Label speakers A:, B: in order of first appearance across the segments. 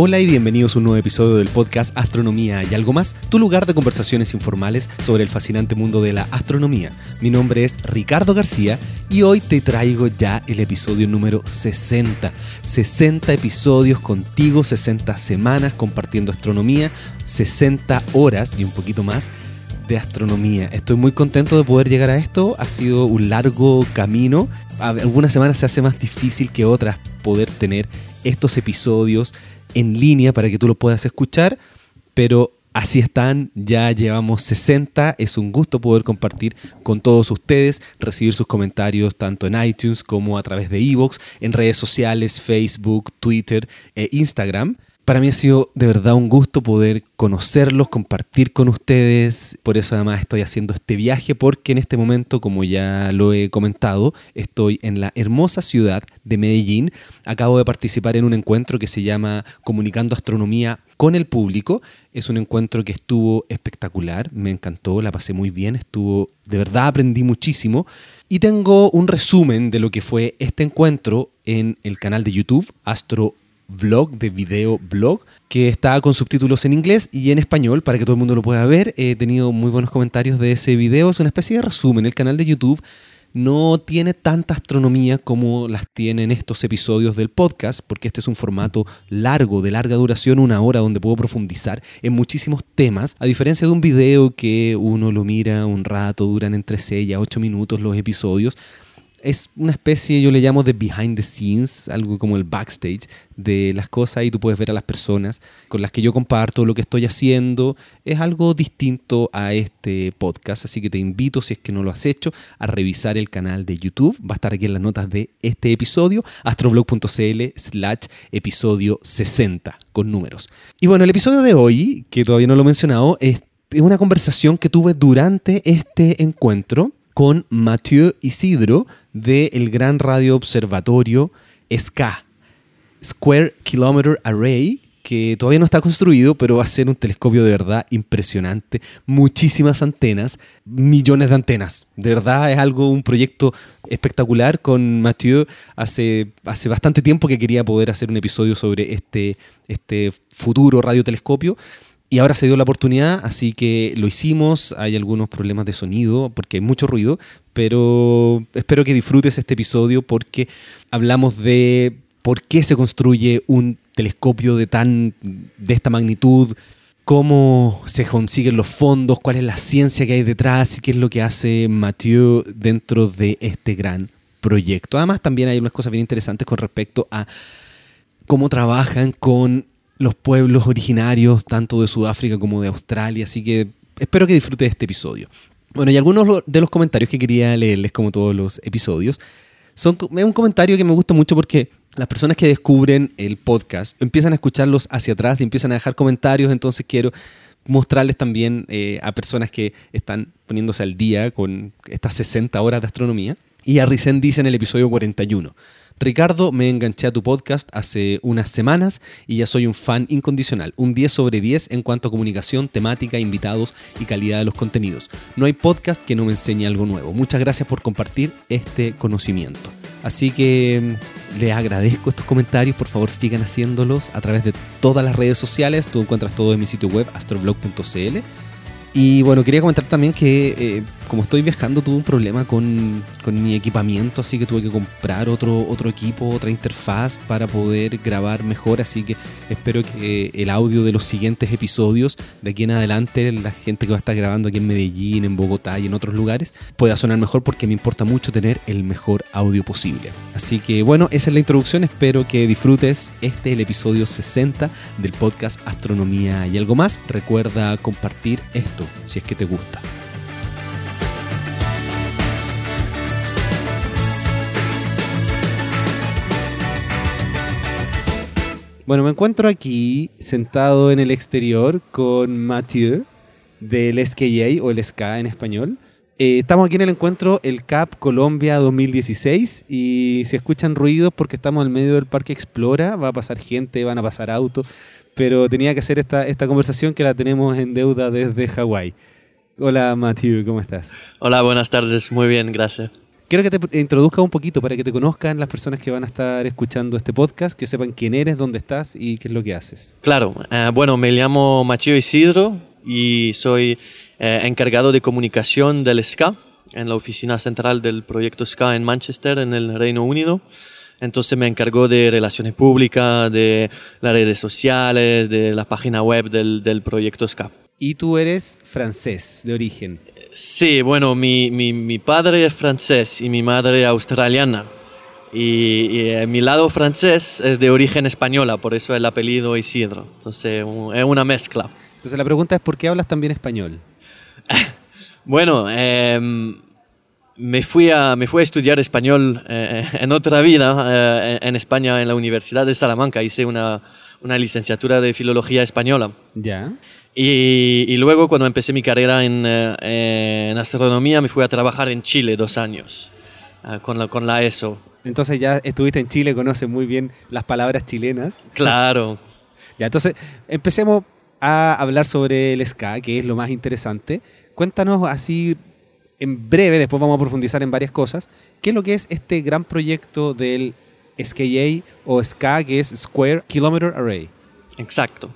A: Hola y bienvenidos a un nuevo episodio del podcast Astronomía y algo más, tu lugar de conversaciones informales sobre el fascinante mundo de la astronomía. Mi nombre es Ricardo García y hoy te traigo ya el episodio número 60. 60 episodios contigo, 60 semanas compartiendo astronomía, 60 horas y un poquito más de astronomía. Estoy muy contento de poder llegar a esto. Ha sido un largo camino. Algunas semanas se hace más difícil que otras poder tener estos episodios en línea para que tú lo puedas escuchar, pero así están, ya llevamos 60, es un gusto poder compartir con todos ustedes, recibir sus comentarios tanto en iTunes como a través de Evox, en redes sociales, Facebook, Twitter e Instagram. Para mí ha sido de verdad un gusto poder conocerlos, compartir con ustedes. Por eso además estoy haciendo este viaje porque en este momento, como ya lo he comentado, estoy en la hermosa ciudad de Medellín. Acabo de participar en un encuentro que se llama Comunicando Astronomía con el Público. Es un encuentro que estuvo espectacular, me encantó, la pasé muy bien, estuvo, de verdad aprendí muchísimo. Y tengo un resumen de lo que fue este encuentro en el canal de YouTube, Astro vlog, de video blog, que está con subtítulos en inglés y en español para que todo el mundo lo pueda ver. He tenido muy buenos comentarios de ese video. Es una especie de resumen. El canal de YouTube no tiene tanta astronomía como las tienen estos episodios del podcast, porque este es un formato largo, de larga duración, una hora, donde puedo profundizar en muchísimos temas, a diferencia de un video que uno lo mira un rato, duran entre 6 a 8 minutos los episodios es una especie, yo le llamo de behind the scenes, algo como el backstage de las cosas y tú puedes ver a las personas con las que yo comparto lo que estoy haciendo. Es algo distinto a este podcast, así que te invito, si es que no lo has hecho, a revisar el canal de YouTube. Va a estar aquí en las notas de este episodio, astroblog.cl slash episodio 60 con números. Y bueno, el episodio de hoy, que todavía no lo he mencionado, es una conversación que tuve durante este encuentro con Mathieu Isidro del Gran Radio Observatorio SCA, Square Kilometer Array, que todavía no está construido, pero va a ser un telescopio de verdad impresionante. Muchísimas antenas, millones de antenas. De verdad es algo, un proyecto espectacular con Mathieu. Hace, hace bastante tiempo que quería poder hacer un episodio sobre este, este futuro radiotelescopio. Y ahora se dio la oportunidad, así que lo hicimos. Hay algunos problemas de sonido porque hay mucho ruido, pero espero que disfrutes este episodio porque hablamos de por qué se construye un telescopio de tan de esta magnitud, cómo se consiguen los fondos, cuál es la ciencia que hay detrás y qué es lo que hace Mathieu dentro de este gran proyecto. Además, también hay unas cosas bien interesantes con respecto a cómo trabajan con los pueblos originarios, tanto de Sudáfrica como de Australia. Así que espero que disfrutes este episodio. Bueno, y algunos de los comentarios que quería leerles, como todos los episodios, son un comentario que me gusta mucho porque las personas que descubren el podcast empiezan a escucharlos hacia atrás y empiezan a dejar comentarios, entonces quiero mostrarles también eh, a personas que están poniéndose al día con estas 60 horas de astronomía. Y a Risen dice en el episodio 41, Ricardo, me enganché a tu podcast hace unas semanas y ya soy un fan incondicional, un 10 sobre 10 en cuanto a comunicación, temática, invitados y calidad de los contenidos. No hay podcast que no me enseñe algo nuevo. Muchas gracias por compartir este conocimiento. Así que mm, les agradezco estos comentarios, por favor sigan haciéndolos a través de todas las redes sociales, tú encuentras todo en mi sitio web astroblog.cl. Y bueno, quería comentar también que eh, como estoy viajando, tuve un problema con, mi equipamiento, así que tuve que comprar otro, otro equipo, otra interfaz para poder grabar mejor. Así que espero que el audio de los siguientes episodios, de aquí en adelante, la gente que va a estar grabando aquí en Medellín, en Bogotá y en otros lugares, pueda sonar mejor porque me importa mucho tener el mejor audio posible. Así que bueno, esa es la introducción. Espero que disfrutes este, el episodio 60 del podcast Astronomía y algo más. Recuerda compartir esto si es que te gusta. Bueno, me encuentro aquí sentado en el exterior con Mathieu del SKA o el SKA en español. Eh, estamos aquí en el encuentro el CAP Colombia 2016 y si escuchan ruidos porque estamos en medio del Parque Explora, va a pasar gente, van a pasar autos, pero tenía que hacer esta, esta conversación que la tenemos en deuda desde Hawái. Hola Mathieu, ¿cómo estás?
B: Hola, buenas tardes, muy bien, gracias.
C: Quiero que te introduzcas un poquito para que te conozcan las personas que van a estar escuchando este podcast, que sepan quién eres, dónde estás y qué es lo que haces.
B: Claro, eh, bueno, me llamo Machio Isidro y soy eh, encargado de comunicación del SCA en la oficina central del proyecto SCA en Manchester, en el Reino Unido. Entonces me encargo de relaciones públicas, de las redes sociales, de la página web del, del proyecto SCA.
C: Y tú eres francés de origen.
B: Sí, bueno, mi, mi, mi, padre es francés y mi madre australiana. Y, y, mi lado francés es de origen española, por eso el apellido Isidro. Entonces es una mezcla.
C: Entonces la pregunta es, ¿por qué hablas también español?
B: bueno, eh, me, fui a, me fui a estudiar español eh, en otra vida, eh, en España, en la Universidad de Salamanca. Hice una, una licenciatura de Filología Española.
C: Ya.
B: Y, y, luego cuando empecé mi carrera en, eh, en, astronomía me fui a trabajar en Chile dos años uh, con, la, con la ESO.
C: Entonces ya estuviste en Chile, conoces muy bien las palabras chilenas.
B: Claro.
C: ya, entonces empecemos a hablar sobre el SCA, que es lo más interesante. Cuéntanos así en breve, después vamos a profundizar en varias cosas, qué es lo que es este gran proyecto del SKA o SCA, que es Square Kilometer Array.
B: Exacto.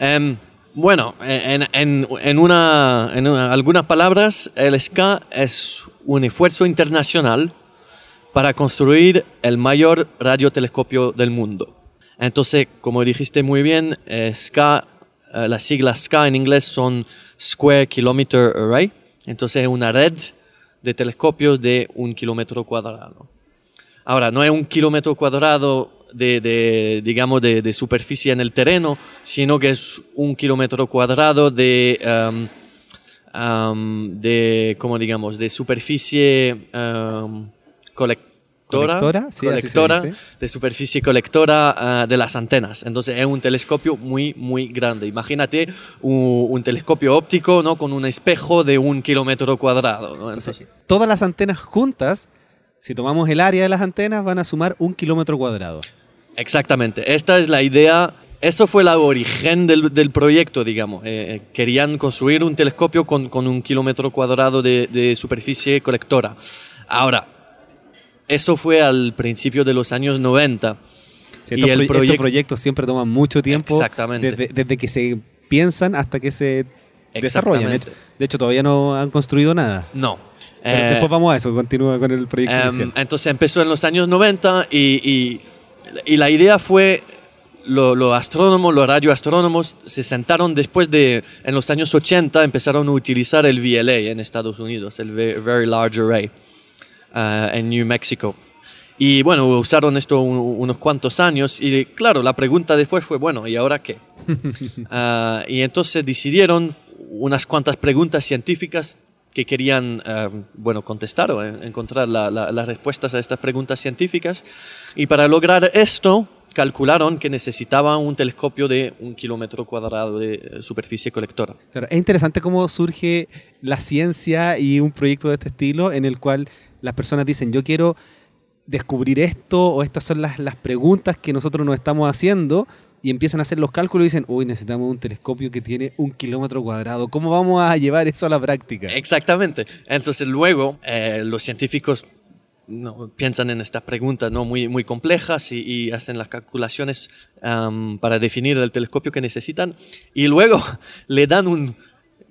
B: Um, bueno, en, en, en, una, en una, algunas palabras, el SCA es un esfuerzo internacional para construir el mayor radiotelescopio del mundo. Entonces, como dijiste muy bien, eh, SCA, eh, las siglas SCA en inglés son Square Kilometer Array. Entonces, es una red de telescopios de un kilómetro cuadrado. Ahora, no es un kilómetro cuadrado de, de digamos, de, de, superficie en el terreno, sino que es un kilómetro cuadrado de, um, um, de como digamos, de superficie um, colectora,
C: colectora, sí,
B: colectora de superficie colectora uh, de las antenas. Entonces es un telescopio muy, muy grande. Imagínate un, un, telescopio óptico ¿no? con un espejo de un kilómetro cuadrado. ¿no?
C: Entonces, todas las antenas juntas si tomamos el área de las antenas, van a sumar un kilómetro cuadrado.
B: Exactamente. Esta es la idea. Eso fue el origen del, del proyecto, digamos. Eh, querían construir un telescopio con, con un kilómetro cuadrado de, de, superficie colectora. Ahora, eso fue al principio de los años 90.
C: Sí, y el proye estos proyectos siempre toman mucho tiempo.
B: Exactamente.
C: Desde, desde que se piensan hasta que se desarrollan. De hecho, de hecho, todavía no han construido nada.
B: No.
C: Pero eh, después vamos a eso, continúa con el proyecto inicial.
B: Entonces empezó en los años 90 y, y, y la idea fue, los lo astrónomos, los radioastrónomos se sentaron después de, en los años 80 empezaron a utilizar el VLA en Estados Unidos, el Very Large Array, uh, en New Mexico. Y bueno, usaron esto un, unos cuantos años y claro, la pregunta después fue, bueno, ¿y ahora qué? uh, y entonces decidieron unas cuantas preguntas científicas que querían uh, bueno, contestar o encontrar la, la, las respuestas a estas preguntas científicas. Y para lograr esto, calcularon que necesitaban un telescopio de un kilómetro cuadrado de superficie colectora.
C: Claro, es interesante cómo surge la ciencia y un proyecto de este estilo en el cual las personas dicen, yo quiero descubrir esto o estas son las, las preguntas que nosotros nos estamos haciendo y empiezan a hacer los cálculos y dicen, uy, necesitamos un telescopio que tiene un kilómetro cuadrado. ¿Cómo vamos a llevar eso a la práctica?
B: Exactamente. Entonces luego eh, los científicos no, piensan en estas preguntas ¿no? muy, muy complejas y, y hacen las calculaciones um, para definir el telescopio que necesitan y luego le dan un,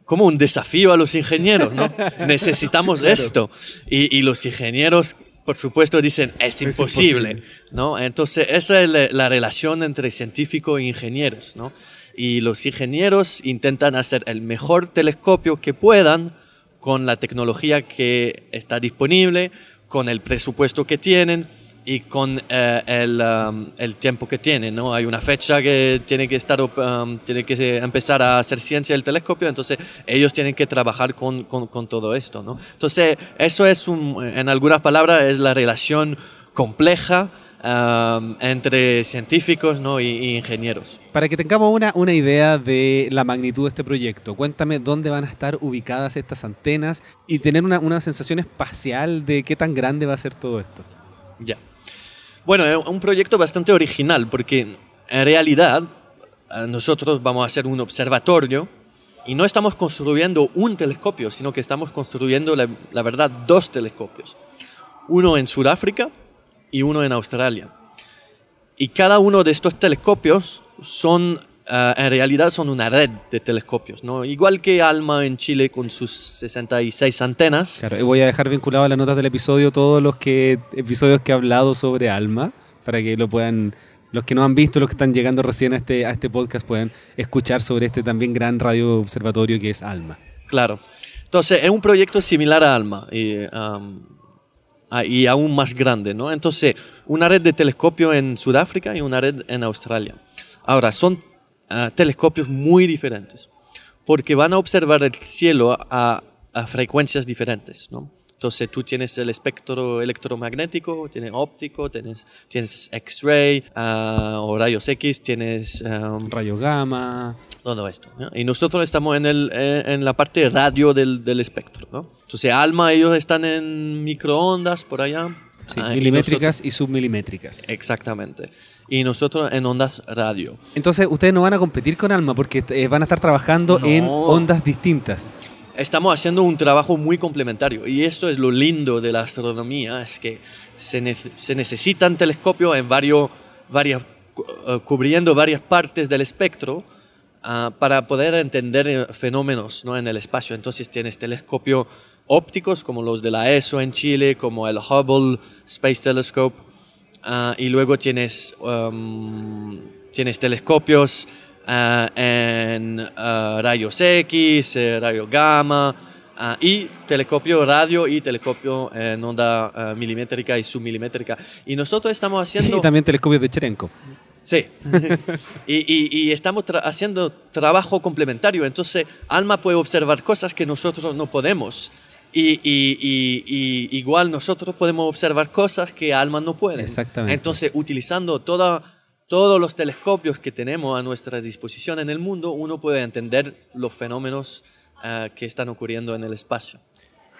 B: como un desafío a los ingenieros, ¿no? Necesitamos claro. esto. Y, y los ingenieros por supuesto dicen es imposible, es imposible, ¿no? Entonces esa es la, la, relación entre científico e ingenieros, ¿no? Y los ingenieros intentan hacer el mejor telescopio que puedan con la tecnología que está disponible, con el presupuesto que tienen y con eh, el, um, el, tiempo que tiene, ¿no? Hay una fecha que tiene que estar, um, tiene que empezar a hacer ciencia del telescopio, entonces ellos tienen que trabajar con, con, con todo esto, ¿no? Entonces eso es, un, en algunas palabras, es la relación compleja um, entre científicos ¿no? y, y, ingenieros.
C: Para que tengamos una, una idea de la magnitud de este proyecto, cuéntame dónde van a estar ubicadas estas antenas y tener una, una sensación espacial de qué tan grande va a ser todo esto.
B: Ya. Bueno, es un proyecto bastante original porque en realidad nosotros vamos a hacer un observatorio y no estamos construyendo un telescopio, sino que estamos construyendo, la, la verdad, dos telescopios. uno en Sudáfrica y uno en Australia. Y cada uno de estos telescopios son, eh, en realidad son una red de telescopios, ¿no? Igual que ALMA en Chile con sus 66 antenas.
C: Claro, y voy a dejar vinculado a las notas del episodio todos los que, episodios que he hablado sobre ALMA, para que lo puedan, los que no han visto, los que están llegando recién a este, a este podcast, puedan escuchar sobre este también gran radio observatorio que es ALMA.
B: Claro. Entonces, es un proyecto similar a ALMA. Y, um, Ah, y aún más grande, ¿no? Entonces, una red de telescopio en Sudáfrica y una red en Australia. Ahora, son ah, telescopios muy diferentes, porque van a observar el cielo a, a frecuencias diferentes, ¿no? Entonces tú tienes el espectro electromagnético, tienes óptico, tienes, tienes X-ray uh, o rayos X, tienes...
C: Um, Rayo gamma.
B: Todo esto. ¿no? Y nosotros estamos en, el, eh, en la parte radio del, del espectro. ¿no? Entonces ALMA, ellos están en microondas por allá.
C: Sí, uh, milimétricas y, nosotros, y, submilimétricas.
B: Exactamente. Y nosotros en ondas radio.
C: Entonces ustedes no van a competir con ALMA porque eh, van a estar trabajando no. en ondas distintas
B: estamos haciendo un trabajo muy complementario y esto es lo lindo de la astronomía, es que se, ne se necesitan telescopios en varios, varias, uh, cubriendo varias partes del espectro uh, para poder entender eh, fenómenos ¿no? en el espacio. Entonces tienes telescopios ópticos como los de la ESO en Chile, como el Hubble Space Telescope, uh, y luego tienes, um, tienes telescopios uh, en uh, rayos X, eh, rayo gamma y telescopio radio y telescopio en onda milimétrica y submilimétrica. Y nosotros estamos haciendo...
C: Y también telescopios de Cherenkov.
B: Sí, y, y, y, estamos tra haciendo trabajo complementario, entonces Alma puede observar cosas que nosotros no podemos. Y, y, igual nosotros podemos observar cosas que Alma no puede.
C: Exactamente.
B: Entonces, utilizando toda todos los telescopios que tenemos a nuestra disposición en el mundo, uno puede entender los fenómenos uh, que están ocurriendo en el espacio.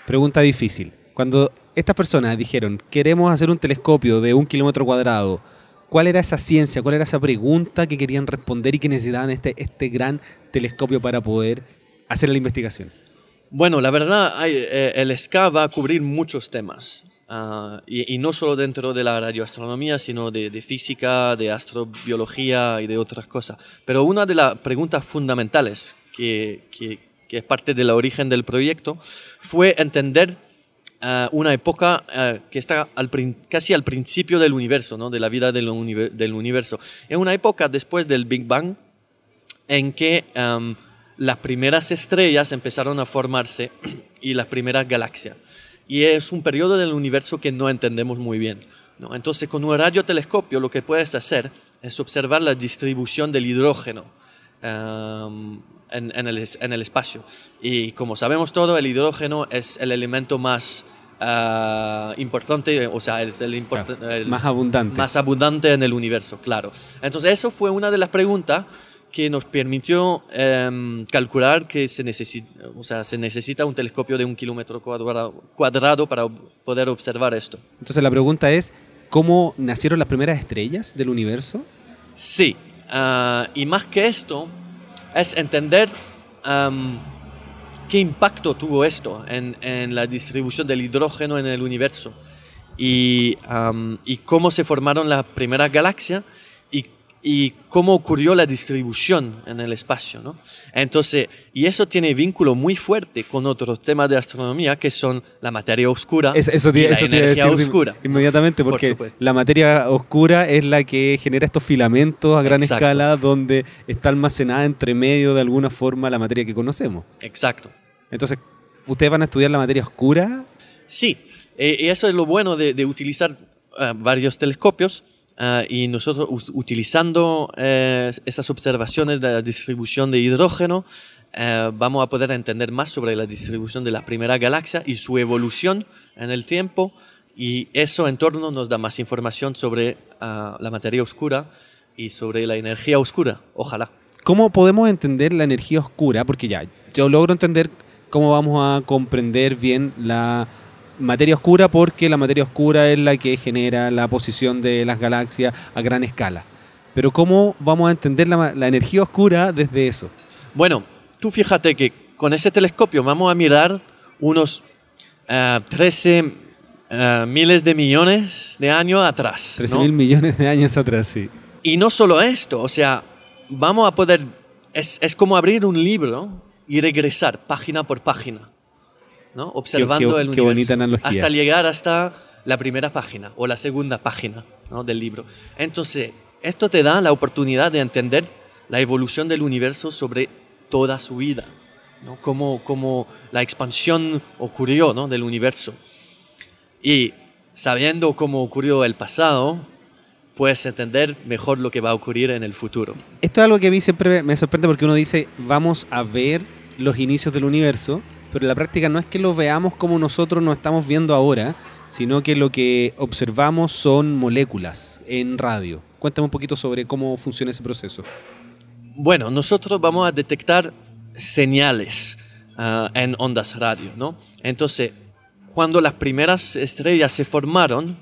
C: Pregunta difícil. Cuando estas personas dijeron, queremos hacer un telescopio de un kilómetro cuadrado, ¿cuál era esa ciencia, cuál era esa pregunta que querían responder y que necesitaban este, este gran telescopio para poder hacer la investigación?
B: Bueno, la verdad, eh, el SCA va a cubrir muchos temas. Uh, y, no solo dentro de la radioastronomía, sino de, física, de astrobiología y de otras cosas. Pero una de las preguntas fundamentales que, es parte del origen del proyecto fue entender uh, una época uh, que está casi al principio del universo, ¿no? de la vida del, univer del universo. Es una época después del Big Bang en que las primeras estrellas empezaron a formarse y las primeras galaxias y es un periodo del universo que no entendemos muy bien. ¿no? Entonces, con un radiotelescopio lo que puedes hacer es observar la distribución del hidrógeno um, en, en, el, en, el, espacio. Y como sabemos todo, el hidrógeno es el elemento más uh, importante, o sea, es el, import
C: claro, el más abundante.
B: más abundante en el universo, claro. Entonces, eso fue una de las preguntas que nos permitió eh, calcular que se necesita, o sea, se necesita un telescopio de un kilómetro cuadrado, cuadrado para poder observar esto.
C: Entonces la pregunta es, ¿cómo nacieron las primeras estrellas del universo?
B: Sí, uh, y más que esto, es entender um, qué impacto tuvo esto en, en, la distribución del hidrógeno en el universo y, um, y cómo se formaron las primeras galaxias y cómo ocurrió la distribución en el espacio. ¿no? Entonces, y eso tiene vínculo muy fuerte con otros temas de astronomía que son la materia oscura
C: eso, eso
B: y la
C: eso
B: energía oscura.
C: Inmediatamente, porque Por la materia oscura es la que genera estos filamentos a gran
B: Exacto.
C: escala donde está almacenada entre medio de alguna forma la materia que conocemos.
B: Exacto.
C: Entonces, ¿ustedes van a estudiar la materia oscura?
B: Sí, eh, y eso es lo bueno de, de utilizar uh, varios telescopios Uh, y nosotros utilizando eh, esas observaciones de la distribución de hidrógeno, eh, vamos a poder entender más sobre la distribución de la primera galaxia y su evolución en el tiempo. Y eso en torno nos da más información sobre uh, la materia oscura y sobre la energía oscura. Ojalá.
C: ¿Cómo podemos entender la energía oscura? Porque ya, yo logro entender cómo vamos a comprender bien la materia oscura porque la materia oscura es la que genera la posición de las galaxias a gran escala. Pero ¿cómo vamos a entender la, la energía oscura desde eso?
B: Bueno, tú fíjate que con ese telescopio vamos a mirar unos uh, 13 miles de millones de años atrás.
C: 13
B: ¿no?
C: mil millones de años atrás, sí.
B: Y no solo esto, o sea, vamos a poder, es, es como abrir un libro y regresar página por página, ¿no? observando
C: qué-
B: el
C: qué
B: universo.
C: bonita.
B: Hasta llegar hasta la primera página o la segunda página ¿no? del libro. Entonces, esto te da la oportunidad de entender la evolución del universo sobre toda su vida, ¿no? cómo, cómo la expansión ocurrió ¿no? del universo. Y sabiendo cómo ocurrió el pasado, puedes entender mejor lo que va a ocurrir en el futuro.
C: Esto es algo que a mí siempre me sorprende porque uno dice, vamos a ver los inicios del universo, pero en la práctica no es que lo veamos como nosotros nos estamos viendo ahora, sino que lo que observamos son moléculas en radio. Cuéntame un poquito sobre cómo funciona ese proceso.
B: Bueno, nosotros vamos a detectar señales ah, en ondas radio, ¿no? Entonces, cuando las primeras estrellas se formaron,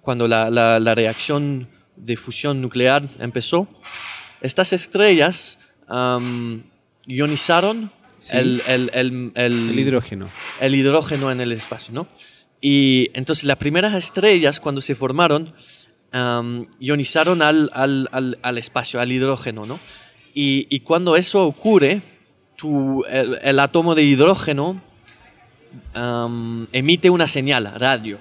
B: cuando la, la- reacción de fusión nuclear empezó, estas estrellas ionizaron
C: Sí.
B: el, el- el- el-
C: hidrógeno.
B: el hidrógeno en el espacio, ¿no? Y entonces las primeras estrellas, cuando se formaron, am, ionizaron al, al- al- al espacio, al hidrógeno, ¿no? Y, y cuando eso ocurre, tu- el, átomo de hidrógeno am, emite una señal, radio.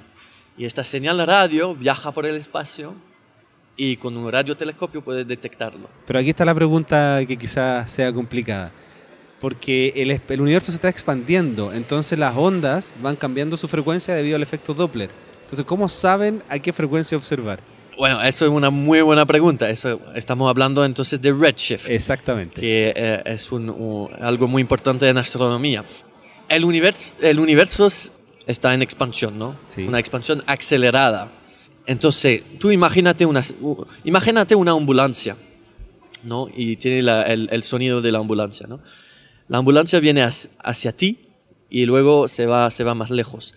B: Y esta señal radio viaja por el espacio y con un radiotelescopio puedes detectarlo.
C: Pero aquí está la pregunta que quizás sea complicada. Porque el, el universo se está expandiendo, entonces las ondas van cambiando su frecuencia debido al efecto Doppler. Entonces, ¿cómo saben a qué frecuencia observar?
B: Bueno, eso es una muy buena pregunta. Eso, estamos hablando entonces de redshift.
C: Exactamente.
B: que eh, es un- algo muy importante en astronomía. El universo, el universo es- está en expansión, ¿no?
C: Sí.
B: Una expansión acelerada. Entonces, tú imagínate una, u- imagínate una ambulancia, ¿no? Y tiene la- el, el sonido de la ambulancia, ¿no? La ambulancia viene hacia, ti y luego se va, se va más lejos.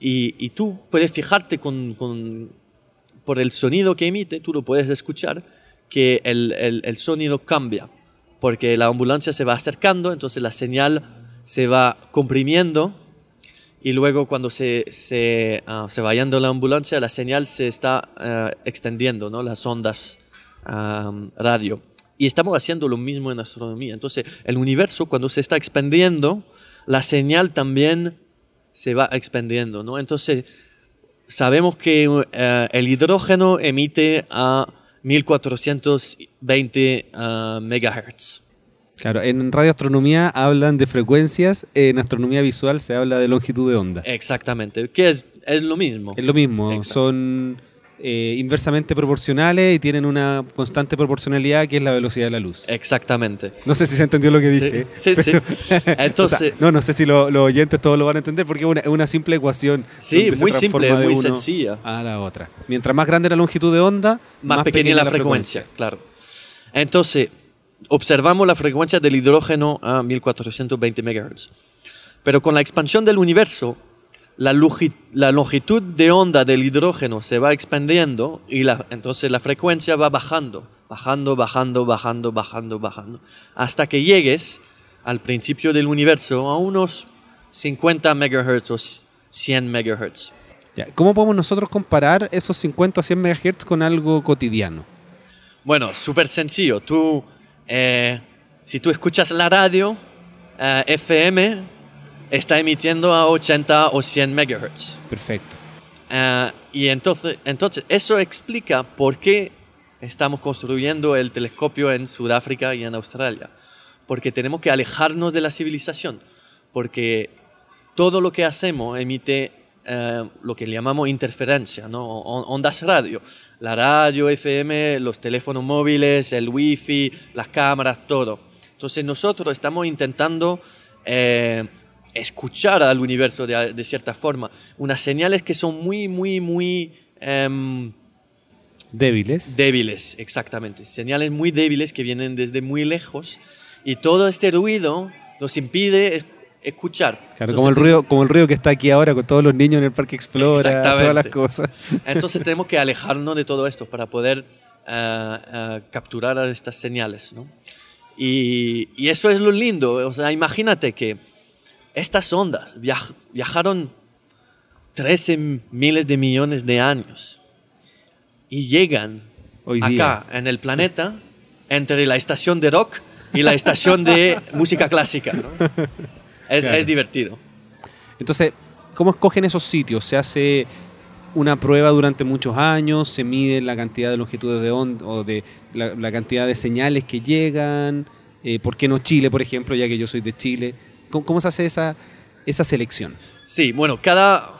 B: Y, tú puedes fijarte con, por el sonido que emite, tú lo puedes escuchar, que el, sonido cambia, porque la ambulancia se va acercando, entonces la señal se va comprimiendo y luego cuando se, se, se va yendo la ambulancia, la señal se está ah, extendiendo, ¿no? las ondas ah, radio. Y estamos haciendo lo mismo en astronomía. Entonces, el universo, cuando se está expandiendo, la señal también se va expandiendo, ¿no? Entonces, sabemos que eh, el hidrógeno emite a 1420 ah, megahertz.
C: Claro, en radioastronomía hablan de frecuencias, en astronomía visual se habla de longitud de onda.
B: Exactamente, que es, es lo mismo.
C: Es lo mismo,
B: Exacto.
C: son eh, inversamente proporcionales y tienen una constante proporcionalidad que es la velocidad de la luz.
B: Exactamente.
C: No sé si se entendió lo que dije.
B: Sí, sí. Entonces,
C: O sea, no, no sé si lo- los oyentes todos lo van a entender porque es una, simple ecuación.
B: Sí, muy simple, muy sencilla.
C: A la otra. Mientras más grande la longitud de onda,
B: más, pequeña, la, frecuencia, claro. Entonces, observamos la frecuencia del hidrógeno a 1420 MHz. Pero con la expansión del universo, la, longi- la longitud de onda del hidrógeno se va expandiendo y la, entonces la frecuencia va bajando, bajando, bajando, bajando, bajando, bajando, hasta que llegues al principio del universo a unos 50 MHz o 100 MHz.
C: ¿Cómo podemos nosotros comparar esos 50 o 100 MHz con algo cotidiano?
B: Bueno, súper sencillo. Tú, eh, si tú escuchas la radio, eh, FM está emitiendo a 80 o 100 megahertz.
C: Perfecto.
B: Eh, y entonces, entonces, eso explica por qué estamos construyendo el telescopio en Sudáfrica y en Australia. Porque tenemos que alejarnos de la civilización. Porque todo lo que hacemos emite eh, lo que llamamos interferencia, ¿no? On- ondas radio. La radio, FM, los teléfonos móviles, el wifi, las cámaras, todo. Entonces nosotros estamos intentando eh, escuchar al universo de, de cierta forma. Unas señales que son muy, muy, muy... em,
C: Débiles.
B: Débiles, exactamente. Señales muy débiles que vienen desde muy lejos y todo este ruido nos impide es- escuchar.
C: Claro,
B: Entonces,
C: como el, ruido, como el ruido que está aquí ahora con todos los niños en el Parque Explora, todas las cosas.
B: Entonces tenemos que alejarnos de todo esto para poder eh, eh, capturar estas señales. ¿no? Y, y eso es lo lindo. O sea, imagínate que estas ondas viaj- viajaron 13 miles de millones de años y llegan
C: Hoy
B: acá en el planeta entre la estación de rock y la estación de música clásica. ¿no? Es,
C: Claro.
B: es divertido.
C: Entonces, ¿cómo escogen esos sitios? ¿Se hace una prueba durante muchos años? ¿Se mide la cantidad de longitudes de onda o de la, la cantidad de señales que llegan? Eh, ¿Por qué no Chile, por ejemplo, ya que yo soy de Chile? ¿Cómo, cómo se hace esa, esa selección?
B: Sí, bueno, cada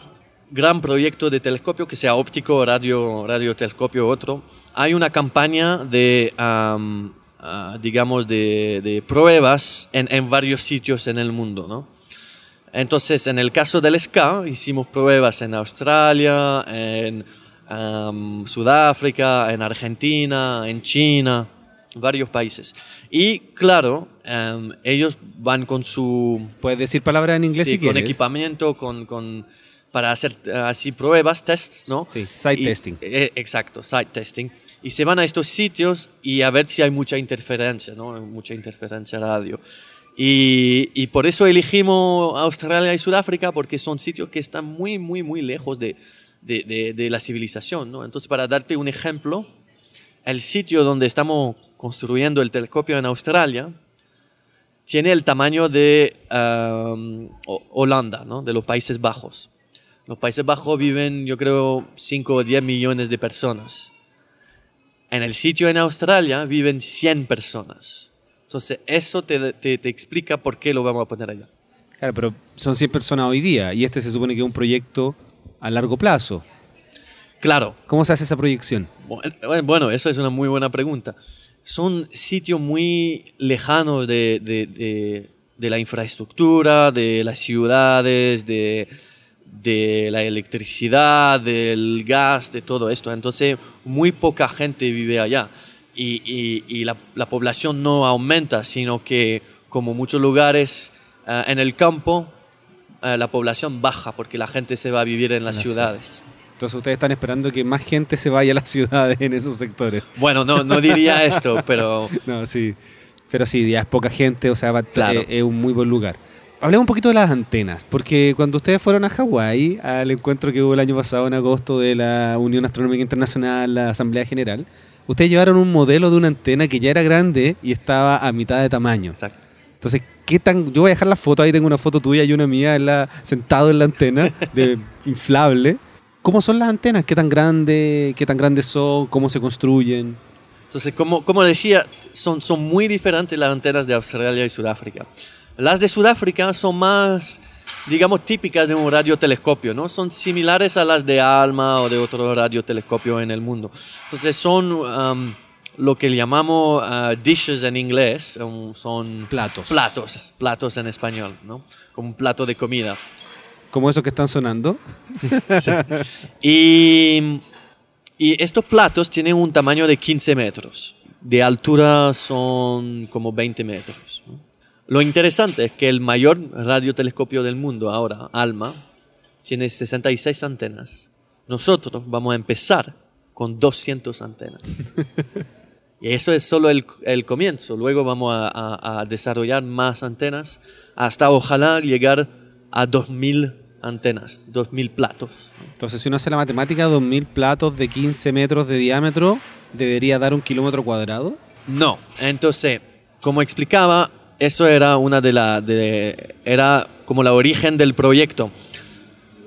B: gran proyecto de telescopio, que sea óptico, radio, radiotelescopio otro, hay una campaña de, am, ah, digamos, de, de pruebas en, en varios sitios en el mundo, ¿no? Entonces, en el caso del SCA, hicimos pruebas en Australia, en am, Sudáfrica, en Argentina, en China, varios países. Y claro, am, ellos van con su
C: Puedes decir palabras en inglés
B: Sí,
C: si
B: con
C: quieres.
B: equipamiento, con, con- para hacer eh, así pruebas, tests, ¿no?
C: Sí, site
B: Y-
C: testing.
B: eh, exacto, site testing. Y se van a estos sitios y a ver si hay mucha interferencia, ¿no? Mucha interferencia radio. Y, y por eso elegimos Australia y Sudáfrica, porque son sitios que están muy, muy, muy lejos de, de- de- de la civilización, ¿no? Entonces, para darte un ejemplo, el sitio donde estamos construyendo el telescopio en Australia tiene el tamaño de um, Ho- Holanda, ¿no? de los Países Bajos. Los Países Bajos viven, yo creo, 5 o 10 millones de personas. En el sitio en Australia viven 100 personas. Entonces, eso te, te- te explica por qué lo vamos a poner allá.
C: Claro, pero son 100 personas hoy día y este se supone que es un proyecto a largo plazo.
B: Claro,
C: ¿Cómo se hace esa proyección?
B: Bueno, Bueno, eso es una muy buena pregunta. Son sitios muy lejanos de, de- de- de la infraestructura, de las ciudades, de, la electricidad, del gas, de todo esto. Entonces, muy poca gente vive allá. Y, y- y la, la población no aumenta, sino que, como muchos lugares eh, en el campo, eh, la población baja porque la gente se va a vivir en las
C: la
B: ciudades.
C: Entonces ustedes están esperando que más gente se vaya a las ciudades en esos sectores.
B: Bueno, no, no diría esto, pero
C: No, sí. Pero sí, ya es poca gente, o sea, va-
B: Claro.
C: eh, es un muy buen lugar. Hablemos un poquito de las antenas, porque cuando ustedes fueron a Hawái, al encuentro que hubo el año pasado en agosto de la Unión Astronómica Internacional, la Asamblea General, ustedes llevaron un modelo de una antena que ya era grande y estaba a mitad de tamaño.
B: Exacto.
C: Entonces, ¿qué tan...? Yo voy a dejar la foto, ahí tengo una foto tuya y una mía en la- sentado en la antena, de inflable. ¿Cómo son las antenas? ¿Qué tan grandes? ¿Qué tan grandes son? ¿Cómo se construyen?
B: Entonces, como, como decía, son, son muy diferentes las antenas de Australia y Sudáfrica. Las de Sudáfrica son más, digamos, típicas de un radiotelescopio, ¿no? Son similares a las de ALMA o de otro radiotelescopio en el mundo. Entonces, son um, lo que llamamos uh, dishes en inglés, um, son
C: Platos.
B: platos, platos en español, ¿no? Como un plato de comida.
C: Como esos que están sonando.
B: Y, y estos platos tienen un tamaño de 15 metros. De altura son como 20 metros. Lo interesante es que el mayor radiotelescopio del mundo ahora, ALMA, tiene 66 antenas. Nosotros vamos a empezar con 200 antenas. Y eso es solo el, el comienzo. Luego vamos a, a- a desarrollar más antenas hasta ojalá llegar a 2000 antenas, 2000 platos.
C: Entonces, si uno hace la matemática, 2.000 platos de 15 metros de diámetro debería dar un kilómetro cuadrado.
B: No, entonces, como explicaba, eso era una de las, era como la origen del proyecto.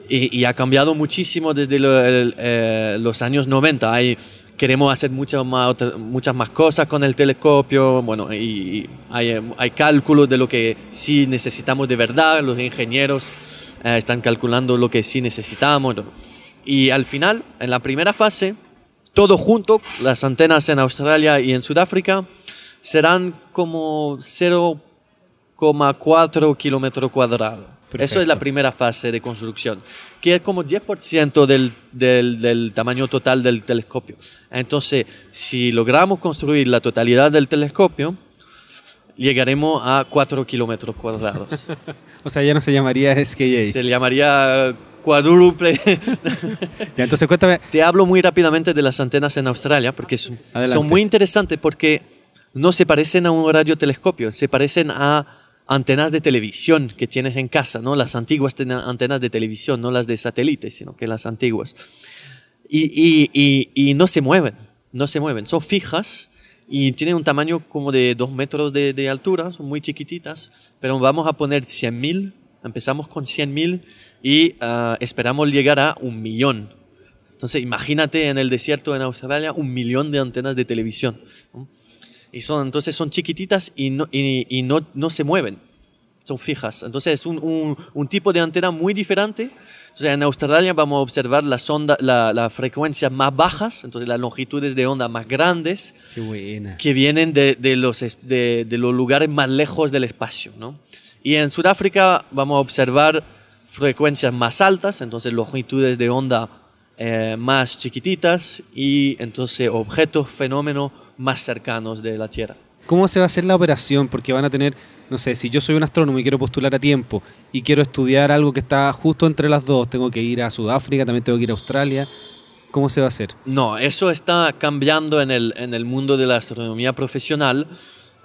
B: Y, y ha cambiado muchísimo desde lo- el- eh, los años 90. Hay, queremos hacer muchas más, muchas más cosas con el telescopio. Bueno, y, y hay, hay cálculos de lo que sí necesitamos de verdad. Los ingenieros eh, están calculando lo que sí necesitamos. Y al final, en la primera fase, todo junto, las antenas en Australia y en Sudáfrica, serán como 0,4 kilómetro cuadrado. Eso es la primera fase de construcción, que es como 10% del, del, del tamaño total del telescopio. Entonces, si logramos construir la totalidad del telescopio, llegaremos a 4 kilómetros cuadrados.
C: O sea, ya no se llamaría SKA.
B: Se llamaría cuádruple.
C: Entonces, cuéntame.
B: Te hablo muy rápidamente de las antenas en Australia porque son, son muy interesantes porque no se parecen a un radiotelescopio, se parecen a antenas de televisión que tienes en casa, ¿no? Las antiguas antenas de televisión, no las de satélite, sino que las antiguas. Y, no se mueven, no se mueven, son fijas y tienen un tamaño como de dos metros de, altura, son muy chiquititas, pero vamos a poner 100.000, empezamos con 100.000 y ah, esperamos llegar a un millón. Entonces imagínate en el desierto en Australia un millón de antenas de televisión. Y son, entonces son chiquititas y no, y, no, no se mueven, son fijas. Entonces es un, un, tipo de antena muy diferente. Entonces en Australia vamos a observar las ondas, la, las frecuencias más bajas, entonces las longitudes de onda más grandes, que vienen de, de los, de, de, los lugares más lejos del espacio. ¿no? Y en Sudáfrica vamos a observar frecuencias más altas, entonces longitudes de onda eh, más chiquititas y entonces objetos, fenómenos más cercanos de la Tierra.
C: ¿Cómo se va a hacer la operación? Porque van a tener, no sé, si yo soy un astrónomo y quiero postular a tiempo y quiero estudiar algo que está justo entre las dos, tengo que ir a Sudáfrica, también tengo que ir a Australia. ¿Cómo se va a hacer?
B: No, eso está cambiando en el, en el mundo de la astronomía profesional.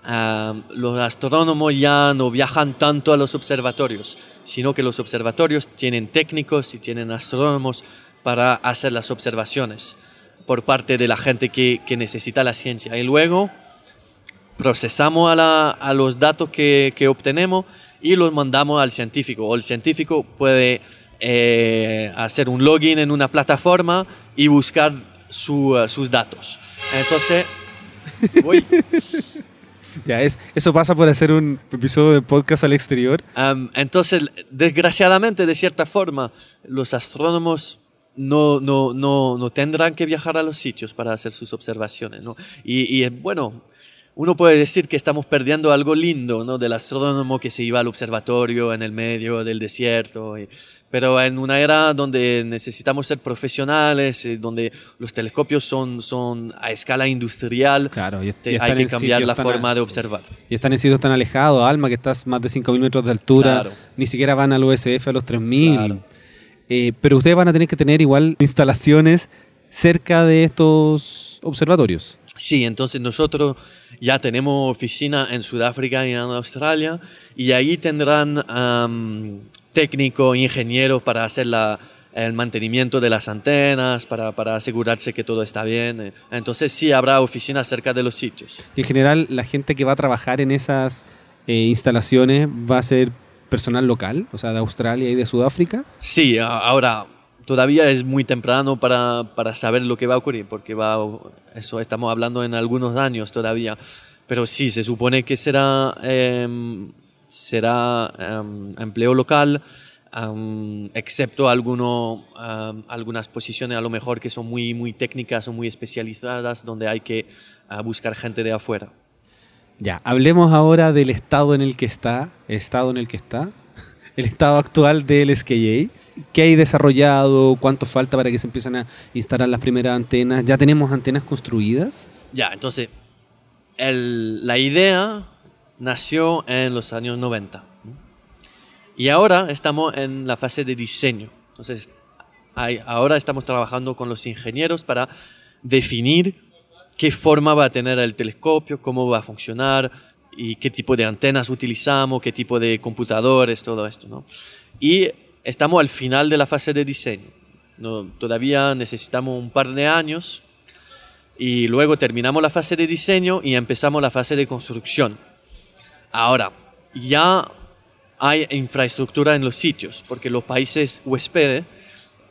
B: Ah, los astrónomos ya no viajan tanto a los observatorios, sino que los observatorios tienen técnicos y tienen astrónomos para hacer las observaciones por parte de la gente que, que necesita la ciencia. Y luego procesamos a, a los datos que, que, obtenemos y los mandamos al científico. O el científico puede eh, hacer un login en una plataforma y buscar su, uh, sus datos. Entonces, voy.
C: Ya, es, eso pasa por hacer un episodio de podcast al exterior.
B: Um, entonces, desgraciadamente, de cierta forma, los astrónomos no, no, no, no, tendrán que viajar a los sitios para hacer sus observaciones. ¿no? Y, y, bueno, uno puede decir que estamos perdiendo algo lindo ¿no? del astrónomo que se iba al observatorio en el medio del desierto. pero en una era donde necesitamos ser profesionales, eh, donde los telescopios son, son a escala industrial,
C: claro,
B: y, hay que cambiar la forma de observar.
C: Y están en sitios tan alejados, Alma, que estás más de 5.000 metros de altura, ni siquiera van al USF a los 3.000. Claro. Eh, pero ustedes van a tener que tener igual instalaciones cerca de estos observatorios.
B: Sí, entonces nosotros ya tenemos oficina en Sudáfrica y en Australia y ahí tendrán um, técnicos, ingenieros para hacer la, el mantenimiento de las antenas, para, para, asegurarse que todo está bien. Entonces sí habrá oficinas cerca de los sitios.
C: Y en general la gente que va a trabajar en esas eh, instalaciones va a ser personal local, o sea, de Australia y de Sudáfrica?
B: Sí, ahora todavía es muy temprano para, para saber lo que va a ocurrir, porque va, eso estamos hablando en algunos años todavía. Pero sí, se supone que será, eh, será eh, empleo local, um, excepto alguno, algunas posiciones a lo mejor que son muy, muy técnicas o muy especializadas, donde hay que uh, buscar gente de afuera.
C: Ya, hablemos ahora del estado en el que está, estado en el que está, el estado actual del SKJ. ¿Qué hay desarrollado? ¿Cuánto falta para que se empiecen a instalar las primeras antenas? ¿Ya tenemos antenas construidas?
B: Ya, entonces, el, la idea nació en los años 90. Y ahora estamos en la fase de diseño. Entonces, ahora estamos trabajando con los ingenieros para definir qué forma va a tener el telescopio, cómo va a funcionar y qué tipo de antenas utilizamos, qué tipo de computadores, todo esto. ¿no? Y estamos al final de la fase de diseño. No, todavía necesitamos un par de años y luego terminamos la fase de diseño y empezamos la fase de construcción. Ahora, ya hay infraestructura en los sitios, porque los países huéspedes,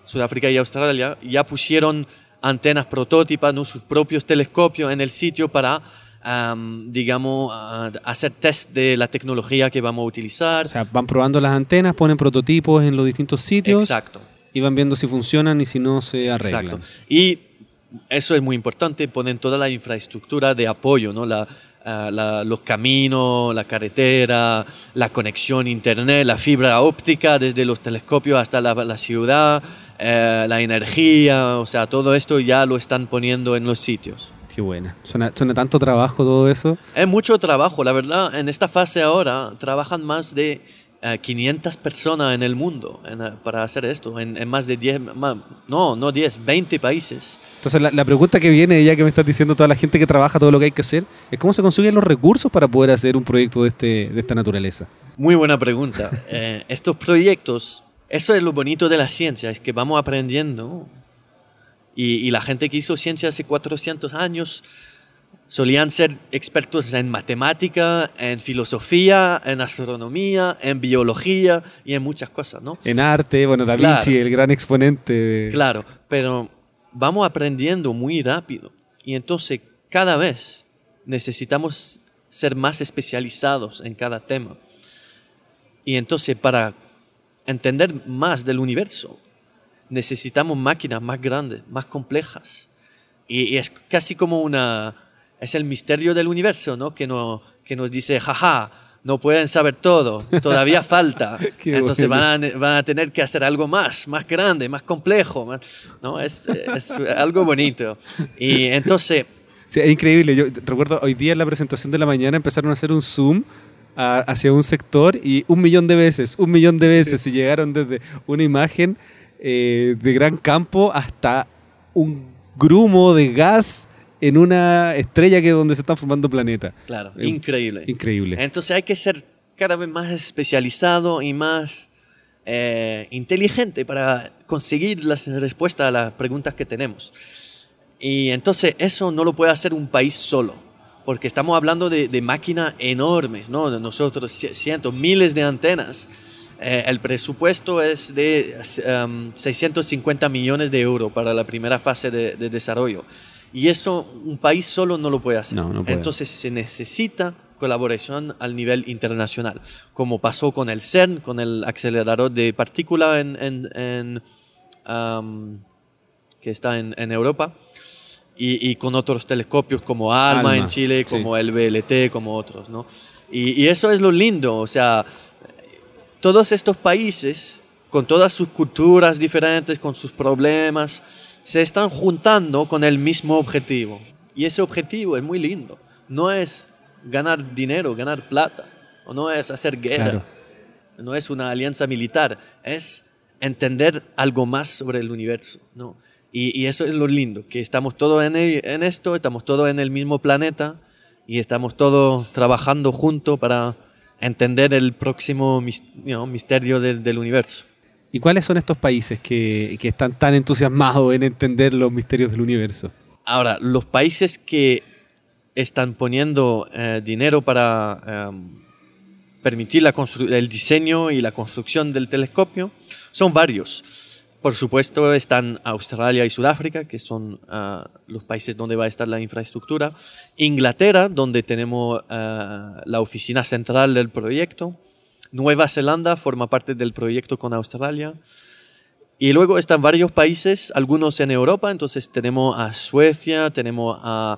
B: Sudáfrica y Australia, ya pusieron antenas prototipas, ¿no? sus propios telescopios en el sitio para, um, digamos, uh, hacer test de la tecnología que vamos a utilizar.
C: O sea, van probando las antenas, ponen prototipos en los distintos sitios.
B: Exacto.
C: Y van viendo si funcionan y si no se arreglan. Exacto.
B: Y eso es muy importante, ponen toda la infraestructura de apoyo, ¿no? La, uh, la, los caminos, la carretera, la conexión internet, la fibra óptica desde los telescopios hasta la, la ciudad, eh, la energía, o sea, todo esto ya lo están poniendo en los sitios.
C: Qué buena. Suena, suena, tanto trabajo todo eso.
B: Es mucho trabajo, la verdad. En esta fase ahora trabajan más de 500 personas en el mundo para hacer esto, en, más de 10, no, no 10, 20 países.
C: Entonces la, pregunta que viene, ya que me estás diciendo toda la gente que trabaja, todo lo que hay que hacer, es cómo se consiguen los recursos para poder hacer un proyecto de, este, de esta naturaleza.
B: Muy buena pregunta. Eh, estos proyectos, eso es lo bonito de la ciencia, es que vamos aprendiendo. Y, y la gente que hizo ciencia hace 400 años, solían ser expertos en matemática, en filosofía, en astronomía, en biología y en muchas cosas, ¿no?
C: En arte, bueno, Da Vinci, el gran exponente.
B: Claro, pero vamos aprendiendo muy rápido y entonces cada vez necesitamos ser más especializados en cada tema. Y entonces para entender más del universo necesitamos máquinas más grandes, más complejas. y es casi como una es el misterio del universo, ¿no? Que, no, que nos dice, jaja, no pueden saber todo, todavía falta. Entonces van, a, van, a, tener que hacer algo más, más grande, más complejo, ¿no? Es, es algo bonito. Y entonces...
C: Sí, es increíble. Yo recuerdo hoy día en la presentación de la mañana empezaron a hacer un zoom hacia un sector y un millón de veces, un millón de veces, y llegaron desde una imagen eh, de gran campo hasta un grumo de gas en una estrella que es donde se están formando planetas.
B: Claro, increíble.
C: Increíble.
B: Entonces hay que ser cada vez más especializado y más eh, inteligente para conseguir las respuestas a las preguntas que tenemos. Y entonces eso no lo puede hacer un país solo, porque estamos hablando de, máquinas enormes, ¿no? Nosotros cientos, miles de antenas. Eh, el presupuesto es de 650 um, millones de euros para la primera fase de, de desarrollo. Y eso un país solo no lo puede hacer. Entonces se necesita colaboración al nivel internacional, como pasó con el CERN, con el acelerador de partículas en, que está en, Europa, y, con otros telescopios como ALMA, en Chile, como el BLT, como otros. ¿no? Y, y eso es lo lindo, o sea, todos estos países, con todas sus culturas diferentes, con sus problemas, se están juntando con el mismo objetivo. Y ese objetivo es muy lindo. No es ganar dinero, ganar plata, o no es hacer guerra, no es una alianza militar, es entender algo más sobre el universo. ¿no? Y, eso es lo lindo, que estamos todos en, en, esto, estamos todos en el mismo planeta y estamos todos trabajando juntos para entender el próximo misterio del universo.
C: ¿Y cuáles son estos países que, están tan entusiasmados en entender los misterios del universo?
B: Ahora, los países que están poniendo eh, dinero para em, permitir la el diseño y la construcción del telescopio son varios. Por supuesto están Australia y Sudáfrica, que son ah, los países donde va a estar la infraestructura. Inglaterra, donde tenemos ah, la oficina central del proyecto. Nueva Zelanda forma parte del proyecto con Australia. Y luego están varios países, algunos en Europa, entonces tenemos a Suecia, tenemos a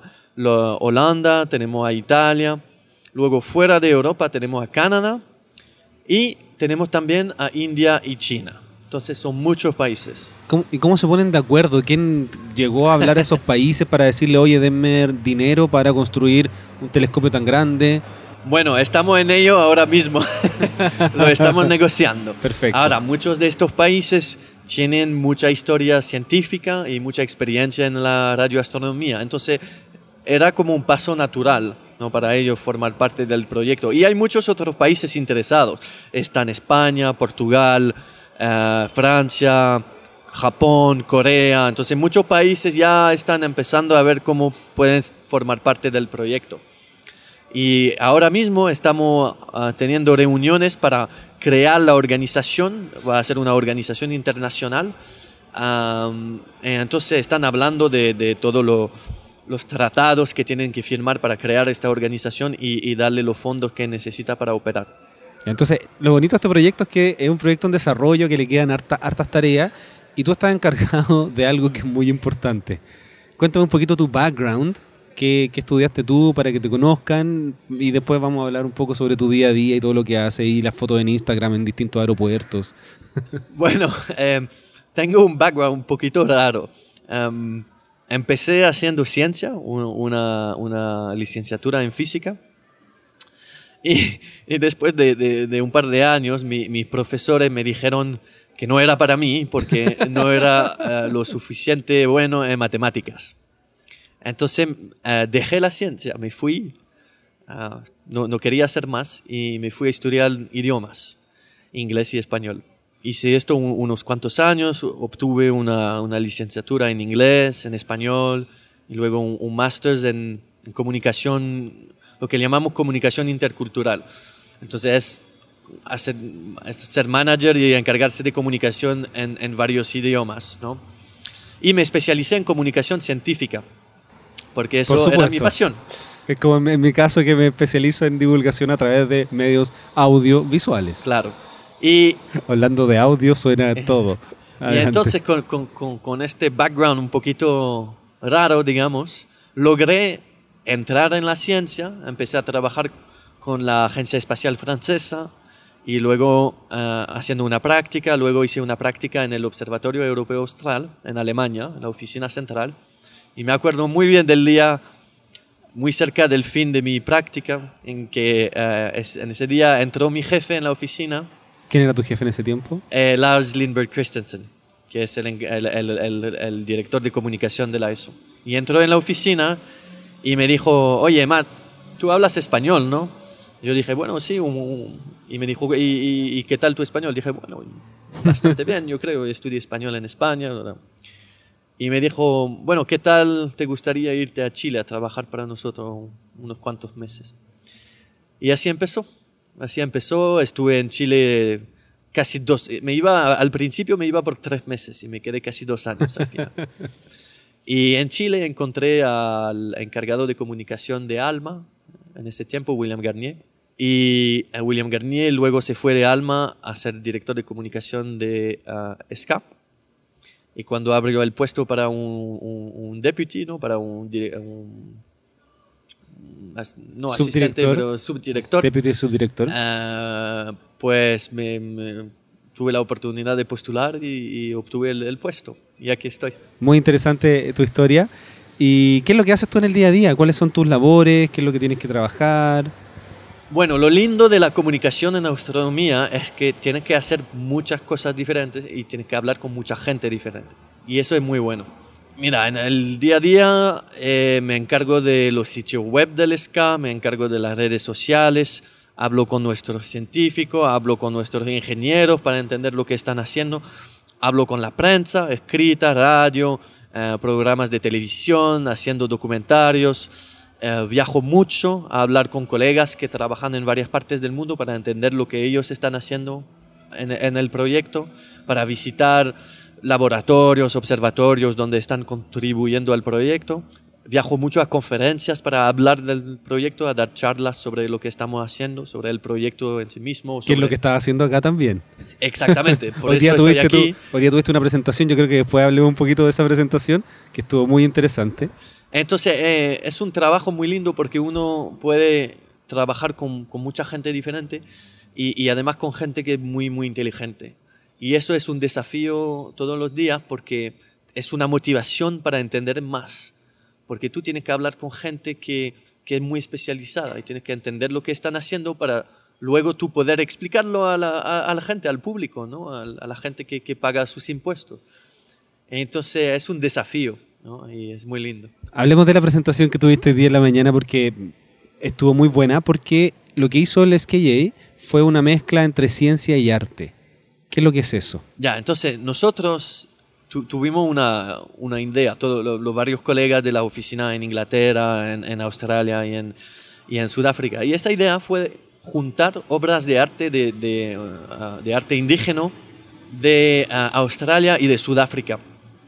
B: Holanda, tenemos a Italia. Luego fuera de Europa tenemos a Canadá y tenemos también a India y China. Entonces son muchos países.
C: ¿Y cómo se ponen de acuerdo? ¿Quién llegó a hablar a esos países para decirle, oye, denme dinero para construir un telescopio tan grande?
B: Bueno, estamos en ello ahora mismo. Lo estamos negociando.
C: Perfecto.
B: Ahora, muchos de estos países tienen mucha historia científica y mucha experiencia en la radioastronomía. Entonces, era como un paso natural ¿no? para ellos formar parte del proyecto. Y hay muchos otros países interesados. Están España, Portugal, eh, Francia, Japón, Corea. Entonces, muchos países ya están empezando a ver cómo pueden formar parte del proyecto. Y ahora mismo estamos ah, teniendo reuniones para crear la organización, va a ser una organización internacional. entonces están hablando de, de todos los tratados que tienen que firmar para crear esta organización y, darle los fondos que necesita para operar.
C: Entonces, lo bonito de este proyecto es que es un proyecto en desarrollo que le quedan hartas tareas y tú estás encargado de algo que es muy importante. Cuéntame un poquito tu background ¿Qué, estudiaste tú para que te conozcan? Y después vamos a hablar un poco sobre tu día a día y todo lo que haces y las fotos en Instagram en distintos aeropuertos.
B: bueno, em, tengo un background un poquito raro. Em, empecé haciendo ciencia, una, una, licenciatura en física. Y, y después de, de- de un par de años, mi- mis profesores me dijeron que no era para mí porque no era eh, lo suficiente bueno en matemáticas. Entonces eh, dejé la ciencia, me fui, ah, no, no quería hacer más y me fui a estudiar idiomas, inglés y español. Hice esto un- unos cuantos años, obtuve una, una licenciatura en inglés, en español y luego un, un máster en, en comunicación, lo que llamamos comunicación intercultural. Entonces es hacer, es ser manager y encargarse de comunicación en, en varios idiomas, ¿no? Y me especialicé en comunicación científica, porque eso era mi pasión.
C: Es como en, mi caso que me especializo en divulgación a través de medios audiovisuales.
B: Claro. Y,
C: Hablando de audio suena todo.
B: y
C: Adelante.
B: entonces con, con- con- con este background un poquito raro, digamos, logré entrar en la ciencia, empecé a trabajar con la Agencia Espacial Francesa y luego ah, haciendo una práctica, luego hice una práctica en el Observatorio Europeo Austral, en Alemania, en la oficina central, y me acuerdo muy bien del día muy cerca del fin de mi práctica, en que eh, es- en ese día entró mi jefe en la oficina,
C: ¿Quién era tu jefe en ese tiempo?
B: eh, Lars Lindberg Christensen, que es el- el- el- el director de comunicación de la ESO. Y entró en la oficina y me dijo, oye, Matt, tú hablas español, ¿no? Yo dije, bueno, sí. un- un-". Y me dijo, ¿y, y- y qué tal tu español? Dije, bueno, bastante bien, yo creo. Estudié español en España. Y me dijo, bueno, ¿qué tal te gustaría irte a Chile a trabajar para nosotros unos cuantos meses? Y así empezó. Así empezó. Estuve en Chile casi dos. Me iba, al principio me iba por tres meses y me quedé casi dos años al final. y en Chile encontré al encargado de comunicación de Alma, en ese tiempo, William Garnier. Y eh, William Garnier luego se fue de Alma a ser director de comunicación de ah, SCAP. Y cuando abrió el puesto para un, un, un deputy, ¿no? para un, un- as- no asistente,
C: Subdirector.
B: pero subdirector,
C: Deputy subdirector.
B: Ah, pues me, me- tuve la oportunidad de postular y, y obtuve el, el puesto. Y aquí estoy.
C: Muy interesante tu historia. ¿Y qué es lo que haces tú en el día a día? ¿Cuáles son tus labores? ¿Qué es lo que tienes que trabajar?
B: Bueno, lo lindo de la comunicación en astronomía es que tienes que hacer muchas cosas diferentes y tienes que hablar con mucha gente diferente. Y eso es muy bueno. Mira, en el día a día eh, me encargo de los sitios web del SCA, me encargo de las redes sociales, hablo con nuestros científicos, hablo con nuestros ingenieros para entender lo que están haciendo, hablo con la prensa, escrita, radio, eh, programas de televisión, haciendo documentarios. Eh, viajo mucho a hablar con colegas que trabajan en varias partes del mundo para entender lo que ellos están haciendo en, en el proyecto, para visitar laboratorios, observatorios donde están contribuyendo al proyecto. Viajo mucho a conferencias para hablar del proyecto, a dar charlas sobre lo que estamos haciendo, sobre el proyecto en sí mismo.
C: ¿Qué es lo
B: sobre-
C: que estás haciendo acá también?
B: Exactamente, por
C: hoy,
B: eso
C: día
B: estoy aquí.
C: hoy día tuviste una presentación, yo creo que después hablemos un poquito de esa presentación, que estuvo muy interesante.
B: Entonces, eh, es un trabajo muy lindo porque uno puede trabajar con, con mucha gente diferente y, y además con gente que es muy, muy inteligente. Y eso es un desafío todos los días porque es una motivación para entender más. Porque tú tienes que hablar con gente que, que es muy especializada y tienes que entender lo que están haciendo para luego tú poder explicarlo a la, a- a la gente, al público, ¿no? a, a la gente que, que paga sus impuestos. Entonces, es un desafío ¿no? y es muy lindo.
C: Hablemos de la presentación que tuviste hoy día en la mañana porque estuvo muy buena, porque lo que hizo el SKJ fue una mezcla entre ciencia y arte. ¿Qué es lo que es eso?
B: Ya, entonces nosotros tu- tuvimos una, una idea, todos lo- los varios colegas de la oficina en Inglaterra, en, en Australia y en, y en Sudáfrica. Y esa idea fue juntar obras de arte, de, de, uh, de arte indígena de uh, Australia y de Sudáfrica.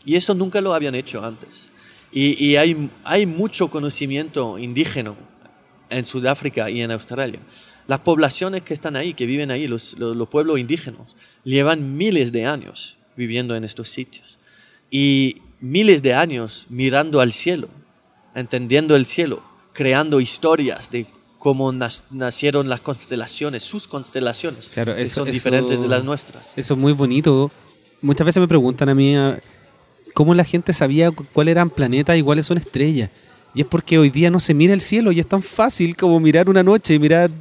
B: Y eso nunca lo habían hecho antes. Y, y hay, hay mucho conocimiento indígena en Sudáfrica y en Australia. Las poblaciones que están ahí, que viven ahí, los, los, los pueblos indígenas, llevan miles de años viviendo en estos sitios. Y miles de años mirando al cielo, entendiendo el cielo, creando historias de cómo nacieron las constelaciones, sus constelaciones,
C: Claro,
B: que son
C: eso-
B: diferentes de las nuestras.
C: Eso es muy bonito. Muchas veces me preguntan a mí cómo la gente sabía cu- cuáles eran planetas y cuáles son estrellas. Y es porque hoy día no se mira el cielo y es tan fácil como mirar una noche y mirar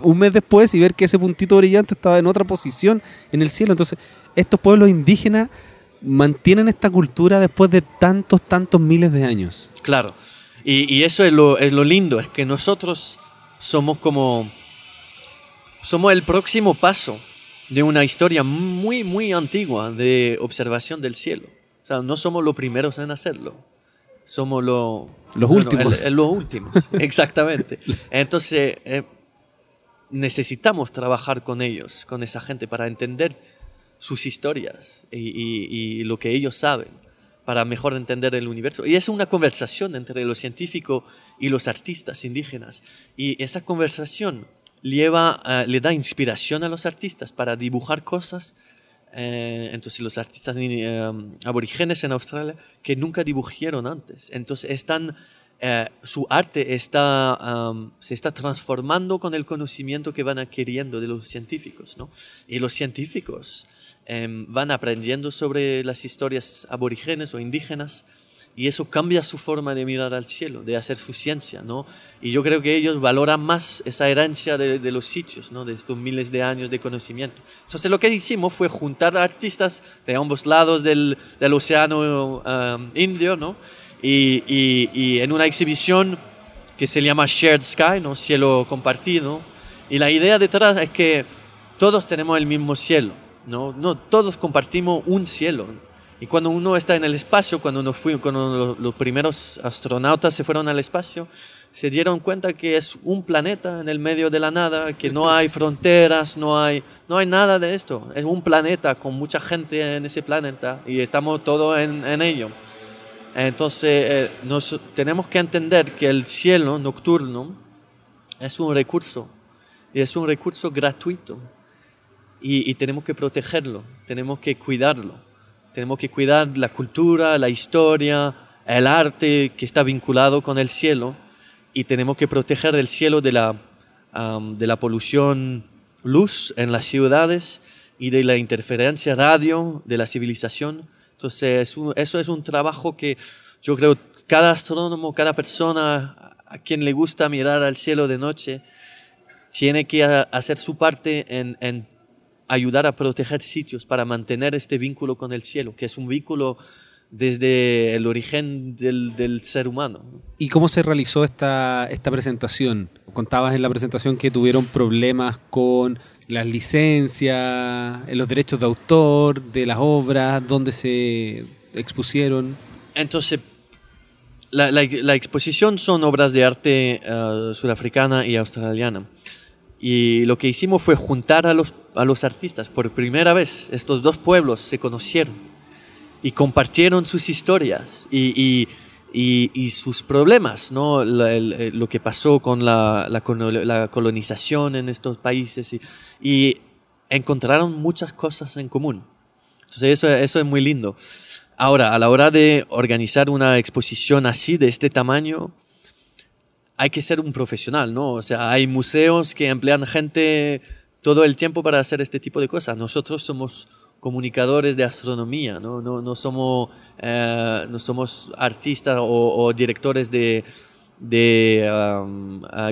C: un mes después y ver que ese puntito brillante estaba en otra posición en el cielo. Entonces, estos pueblos indígenas mantienen esta cultura después de tantos, tantos miles de años.
B: Claro. Y, eso es lo, es lo lindo, es que nosotros somos como... Somos el próximo paso de una historia muy, muy antigua de observación del cielo. O sea, no somos los primeros en hacerlo. Somos los
C: últimos.
B: los últimos, exactamente. Entonces, eh, necesitamos trabajar con ellos, con esa gente, para entender sus historias y, lo que ellos saben, para mejor entender el universo. Y es una conversación entre los científicos y los artistas indígenas. Y esa conversación lleva, eh, le da inspiración a los artistas para dibujar cosas eh, entonces los artistas eh, aborígenes en Australia que nunca dibujaron antes. Entonces están, eh, su arte está, se está transformando con el conocimiento que van adquiriendo de los científicos. ¿no? Y los científicos em, van aprendiendo sobre las historias aborígenes o indígenas y eso cambia su forma de mirar al cielo, de hacer su ciencia, ¿no? Y yo creo que ellos valoran más esa herencia de, los sitios, ¿no? De estos miles de años de conocimiento. Entonces lo que hicimos fue juntar artistas de ambos lados del, del océano um, Indio, ¿no? Y, y, en una exhibición que se llama Shared Sky, ¿no? Cielo compartido. Y la idea detrás es que todos tenemos el mismo cielo, ¿no? No todos compartimos un cielo y cuando uno está en el espacio, cuando, uno fue, cuando los primeros astronautas se fueron al espacio, se dieron cuenta que es un planeta en el medio de la nada, que no hay fronteras, no hay, no hay nada de esto. Es un planeta con mucha gente en ese planeta y estamos todos en, en ello. Entonces, eh, nos, tenemos que entender que el cielo nocturno es un recurso y es un recurso gratuito y, y tenemos que protegerlo, tenemos que cuidarlo. Tenemos que cuidar la cultura, la historia, el arte que está vinculado con el cielo y tenemos que proteger el cielo de la, de la polución luz en las ciudades y de la interferencia radio de la civilización. Entonces, eso es un trabajo que yo creo cada astrónomo, cada persona a quien le gusta mirar al cielo de noche, tiene que hacer su parte en, en ayudar a proteger sitios para mantener este vínculo con el cielo, que es un vínculo desde el origen del, ser humano.
C: ¿Y cómo se realizó esta, esta presentación? Contabas en la presentación que tuvieron problemas con las licencias, los derechos de autor de las obras, dónde se expusieron.
B: Entonces, la, exposición son obras de arte uh, sudafricana y australiana. Y lo que hicimos fue juntar a los, a los artistas. Por primera vez, estos dos pueblos se conocieron y compartieron sus historias y, y, sus problemas, ¿no? lo que pasó con la, la, colonización en estos países y, encontraron muchas cosas en común. Entonces eso, eso es muy lindo. Ahora, a la hora de organizar una exposición así, de este tamaño, hay que ser un profesional, ¿no? O sea, hay museos que emplean gente todo el tiempo para hacer este tipo de cosas. Nosotros somos comunicadores de astronomía, no, no, somos, eh, no somos artistas o, directores de,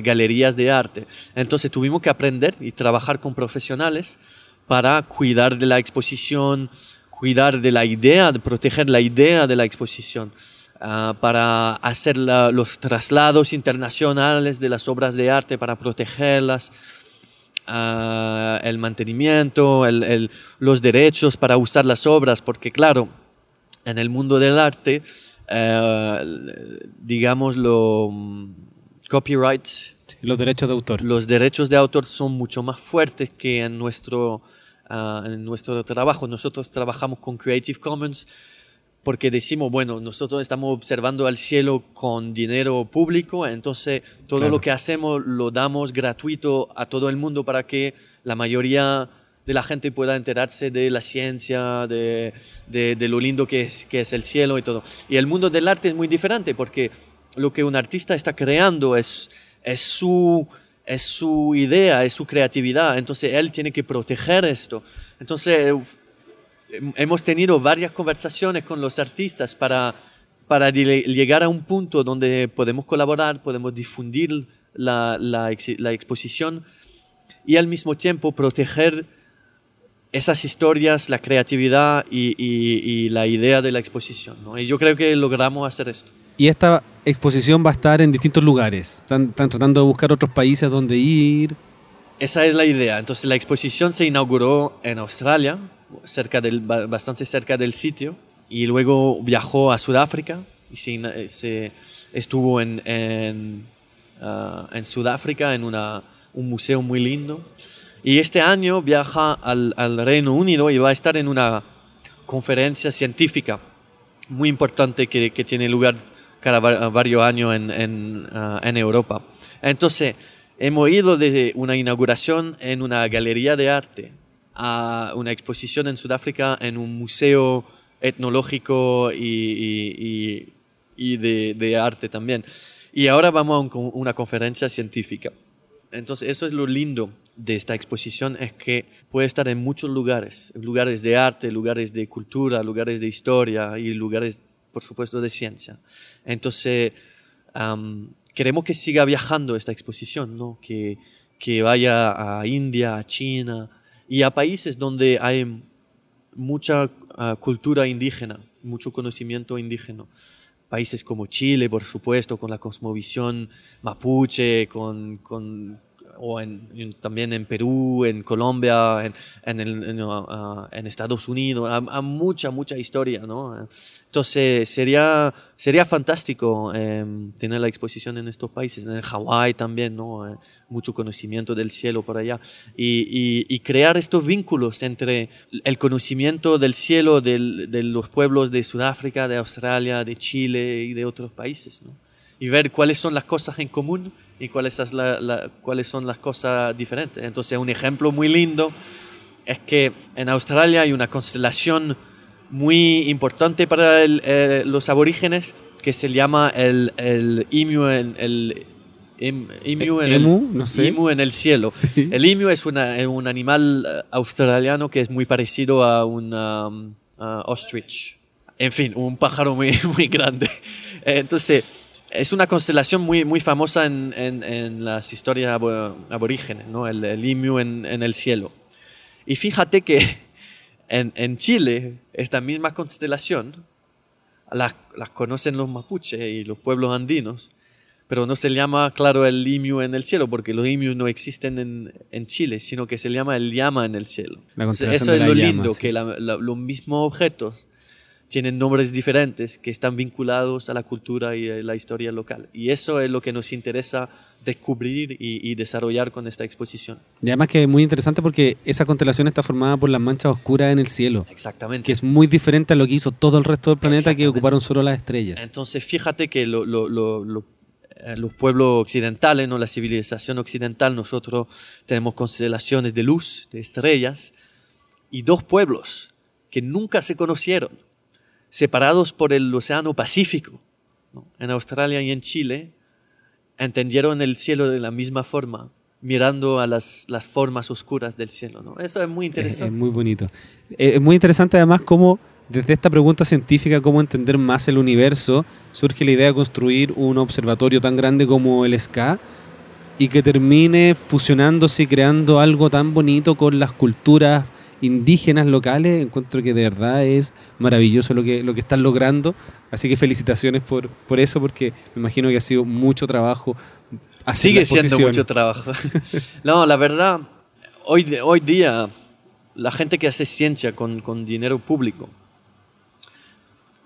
B: galerías de arte. Entonces tuvimos que aprender y trabajar con profesionales para cuidar de la exposición, cuidar de la idea, de proteger la idea de la exposición. Ah, para hacer los traslados internacionales de las obras de arte, para protegerlas, uh, el mantenimiento, el, los derechos para usar las obras, porque claro, en el mundo del arte, uh, digamos, lo mm, copyright,
C: los derechos de autor.
B: Los derechos de autor son mucho más fuertes que en nuestro, en nuestro trabajo. Nosotros trabajamos con Creative Commons porque decimos, bueno, nosotros estamos observando al cielo con dinero público, entonces todo lo que hacemos lo damos gratuito a todo el mundo para que la mayoría de la gente pueda enterarse de la ciencia, de, de, lo lindo que es, que es el cielo y todo. Y el mundo del arte es muy diferente porque lo que un artista está creando es, es su es su idea, es su creatividad, entonces él tiene que proteger esto. Entonces hemos tenido varias conversaciones con los artistas para, para llegar a un punto donde podemos colaborar, podemos difundir la, la, exposición y al mismo tiempo proteger esas historias, la creatividad y, la idea de la exposición. Y yo creo que logramos hacer esto.
C: Y esta exposición va a estar en distintos lugares. Están, tratando de buscar otros países donde ir.
B: Esa es la idea. Entonces la exposición se inauguró en Australia, cerca del, bastante cerca del sitio, y luego viajó a Sudáfrica y se, estuvo en, en, ah, en Sudáfrica en una, un museo muy lindo. Y este año viaja al, Reino Unido y va a estar en una conferencia científica muy importante que, tiene lugar cada varios años en, ah, en, Europa. Entonces, hemos ido desde una inauguración en una galería de arte a una exposición en Sudáfrica en un museo etnológico y, y, de, arte también. Y ahora vamos a una conferencia científica. Entonces, eso es lo lindo de esta exposición es que puede estar en muchos lugares, lugares de arte, lugares de cultura, lugares de historia y lugares, por supuesto, de ciencia. Entonces, queremos que siga viajando esta exposición, ¿no? que, que vaya a India, a China y a países donde hay mucha ah, cultura indígena, mucho conocimiento indígena. Países como Chile, por supuesto, con la cosmovisión mapuche, con, con o en, también en Perú, en Colombia, en, en, el, uh, en Estados Unidos, a, mucha, mucha historia, ¿no? Entonces sería, sería fantástico em, tener la exposición en estos países, en Hawái también, ¿no? Eh, mucho conocimiento del cielo por allá, y, y, crear estos vínculos entre el conocimiento del cielo del, de los pueblos de Sudáfrica, de Australia, de Chile y de otros países, ¿no? y ver cuáles son las cosas en común y cuáles, cuáles son las cosas diferentes. Entonces, un ejemplo muy lindo es que en Australia hay una constelación muy importante para eh, los aborígenes que se llama el, el Imu, el, el Imu, en, el, no sé. en el cielo. El Imu es un animal eh, australiano que es muy parecido a un um, ostrich. En fin, un pájaro muy, muy grande. Entonces, es una constelación muy, muy famosa en, en, las historias aborígenes, ¿no? el, el en, en, el cielo. Y fíjate que en, Chile, esta misma constelación las, las, conocen los mapuches y los pueblos andinos, pero no se llama, claro, el limio en el cielo, porque los limios no existen en, en, Chile, sino que se llama el llama en el cielo. Eso es lo lindo, que los mismos objetos tienen nombres diferentes que están vinculados a la cultura y a la historia local. Y eso es lo que nos interesa descubrir y, desarrollar con esta exposición.
C: Y además que es muy interesante porque esa constelación está formada por las manchas oscuras en el cielo.
B: Exactamente.
C: Que es muy diferente a lo que hizo todo el resto del planeta que ocuparon solo las estrellas.
B: Entonces fíjate que lo, eh, los pueblos occidentales, ¿no? la civilización occidental, nosotros tenemos constelaciones de luz, de estrellas, y dos pueblos que nunca se conocieron separados por el Océano Pacífico, en Australia y en Chile, entendieron el cielo de la misma forma, mirando a las, las formas oscuras del cielo. ¿no? Eso es muy interesante.
C: Es, muy bonito. Eh, es muy interesante además cómo desde esta pregunta científica, cómo entender más el universo, surge la idea de construir un observatorio tan grande como el SCA y que termine fusionándose y creando algo tan bonito con las culturas indígenas locales, encuentro que de verdad es maravilloso lo que, lo que están logrando. Así que felicitaciones por, por eso, porque me imagino que ha sido mucho trabajo.
B: Sigue siendo mucho trabajo. no, la verdad, hoy, hoy día la gente que hace ciencia con, con dinero público,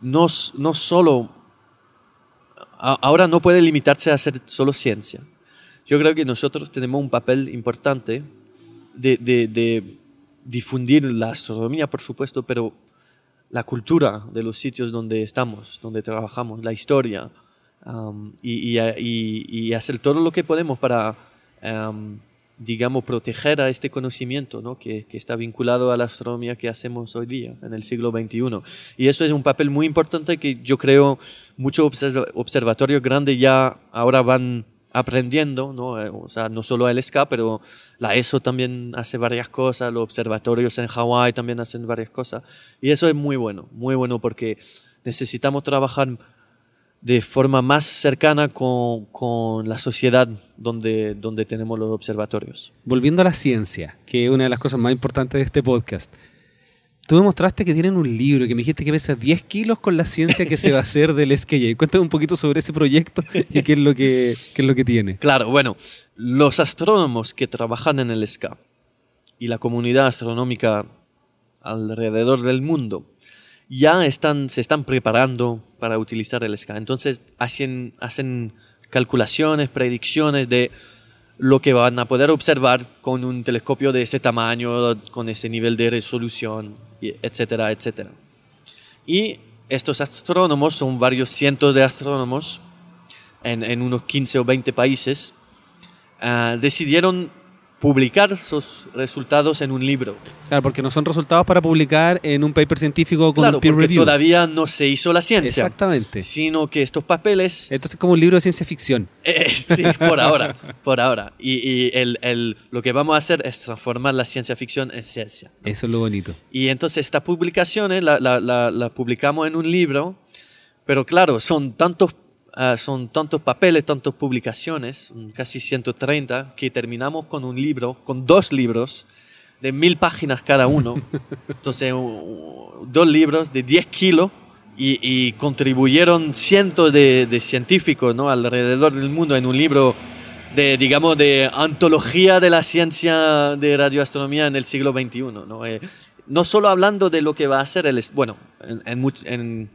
B: no, no solo, ahora no puede limitarse a hacer solo ciencia. Yo creo que nosotros tenemos un papel importante de, de, de difundir la astronomía, por supuesto, pero la cultura de los sitios donde estamos, donde trabajamos, la historia, um, y, y, hacer todo lo que podemos para, um, digamos, proteger a este conocimiento ¿no? que, que, está vinculado a la astronomía que hacemos hoy día, en el siglo XXI. Y eso es un papel muy importante que yo creo muchos observatorios grandes ya ahora van aprendiendo, ¿no? Eh, o sea, no solo el SCA, pero la ESO también hace varias cosas, los observatorios en Hawái también hacen varias cosas. Y eso es muy bueno, muy bueno porque necesitamos trabajar de forma más cercana con, con, la sociedad donde, donde tenemos los observatorios.
C: Volviendo a la ciencia, que es una de las cosas más importantes de este podcast. Tú me mostraste que tienen un libro que me dijiste que pesa 10 kilos con la ciencia que se va a hacer del SKJ. Cuéntame un poquito sobre ese proyecto y qué es lo que, qué es lo que tiene.
B: Claro, bueno, los astrónomos que trabajan en el SK y la comunidad astronómica alrededor del mundo ya están, se están preparando para utilizar el SK. Entonces hacen, hacen calculaciones, predicciones de lo que van a poder observar con un telescopio de ese tamaño, con ese nivel de resolución, etcétera, etcétera. Y estos astrónomos, son varios cientos de astrónomos en, unos 15 o 20 países, uh, decidieron publicar sus resultados en un libro.
C: Claro, porque no son resultados para publicar en un paper científico con
B: claro,
C: un peer
B: porque
C: review.
B: todavía no se hizo la ciencia.
C: Exactamente.
B: Sino que estos papeles...
C: Entonces es como un libro de ciencia ficción.
B: Eh, sí, por ahora, por ahora. Y, y el, el, lo que vamos a hacer es transformar la ciencia ficción en ciencia. ¿no?
C: Eso es lo bonito.
B: Y entonces esta publicación la, la, la, la publicamos en un libro, pero claro, son tantos Uh, son tantos papeles, tantas publicaciones, casi 130, que terminamos con un libro, con dos libros de mil páginas cada uno. Entonces, dos libros de 10 kilos y, y contribuyeron cientos de, de, científicos ¿no? alrededor del mundo en un libro de, digamos, de antología de la ciencia de radioastronomía en el siglo XXI. ¿no? Eh, no solo hablando de lo que va a hacer el... Bueno, en, en, en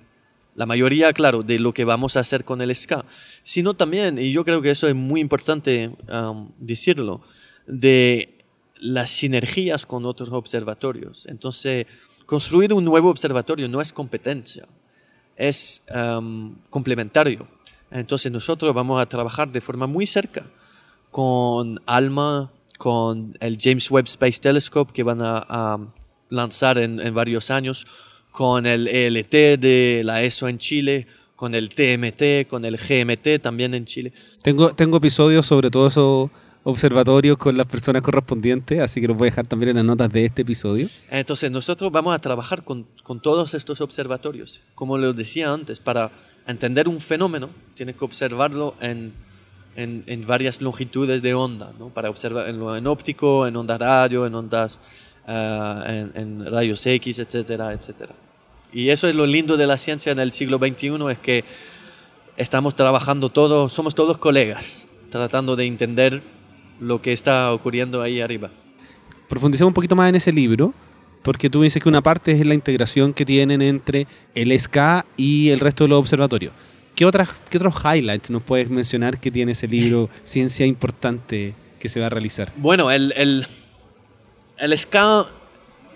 B: la mayoría, claro, de lo que vamos a hacer con el SK, sino también, y yo creo que eso es muy importante um, decirlo, de las sinergias con otros observatorios. Entonces, construir un nuevo observatorio no es competencia, es um, complementario. Entonces, nosotros vamos a trabajar de forma muy cerca con ALMA, con el James Webb Space Telescope que van a, lanzar en varios años, con el ELT de la ESO en Chile, con el TMT, con el GMT también en Chile.
C: Tengo, tengo episodios sobre todos esos observatorios con las personas correspondientes, así que los voy a dejar también en las notas de este episodio.
B: Entonces nosotros vamos a trabajar con, con todos estos observatorios. Como les decía antes, para entender un fenómeno tienes que observarlo en, en, en varias longitudes de onda, ¿no? para observar en, en óptico, en ondas radio, en ondas Uh, en, en, rayos X, etcétera, etcétera. Y eso es lo lindo de la ciencia en el siglo XXI, es que estamos trabajando todos, somos todos colegas, tratando de entender lo que está ocurriendo ahí arriba.
C: Profundicemos un poquito más en ese libro, porque tú dices que una parte es la integración que tienen entre el SK y el resto de los observatorios. ¿Qué, otras, ¿Qué otros highlights nos puedes mencionar que tiene ese libro, Ciencia Importante, que se va a realizar?
B: Bueno, el, el el SCA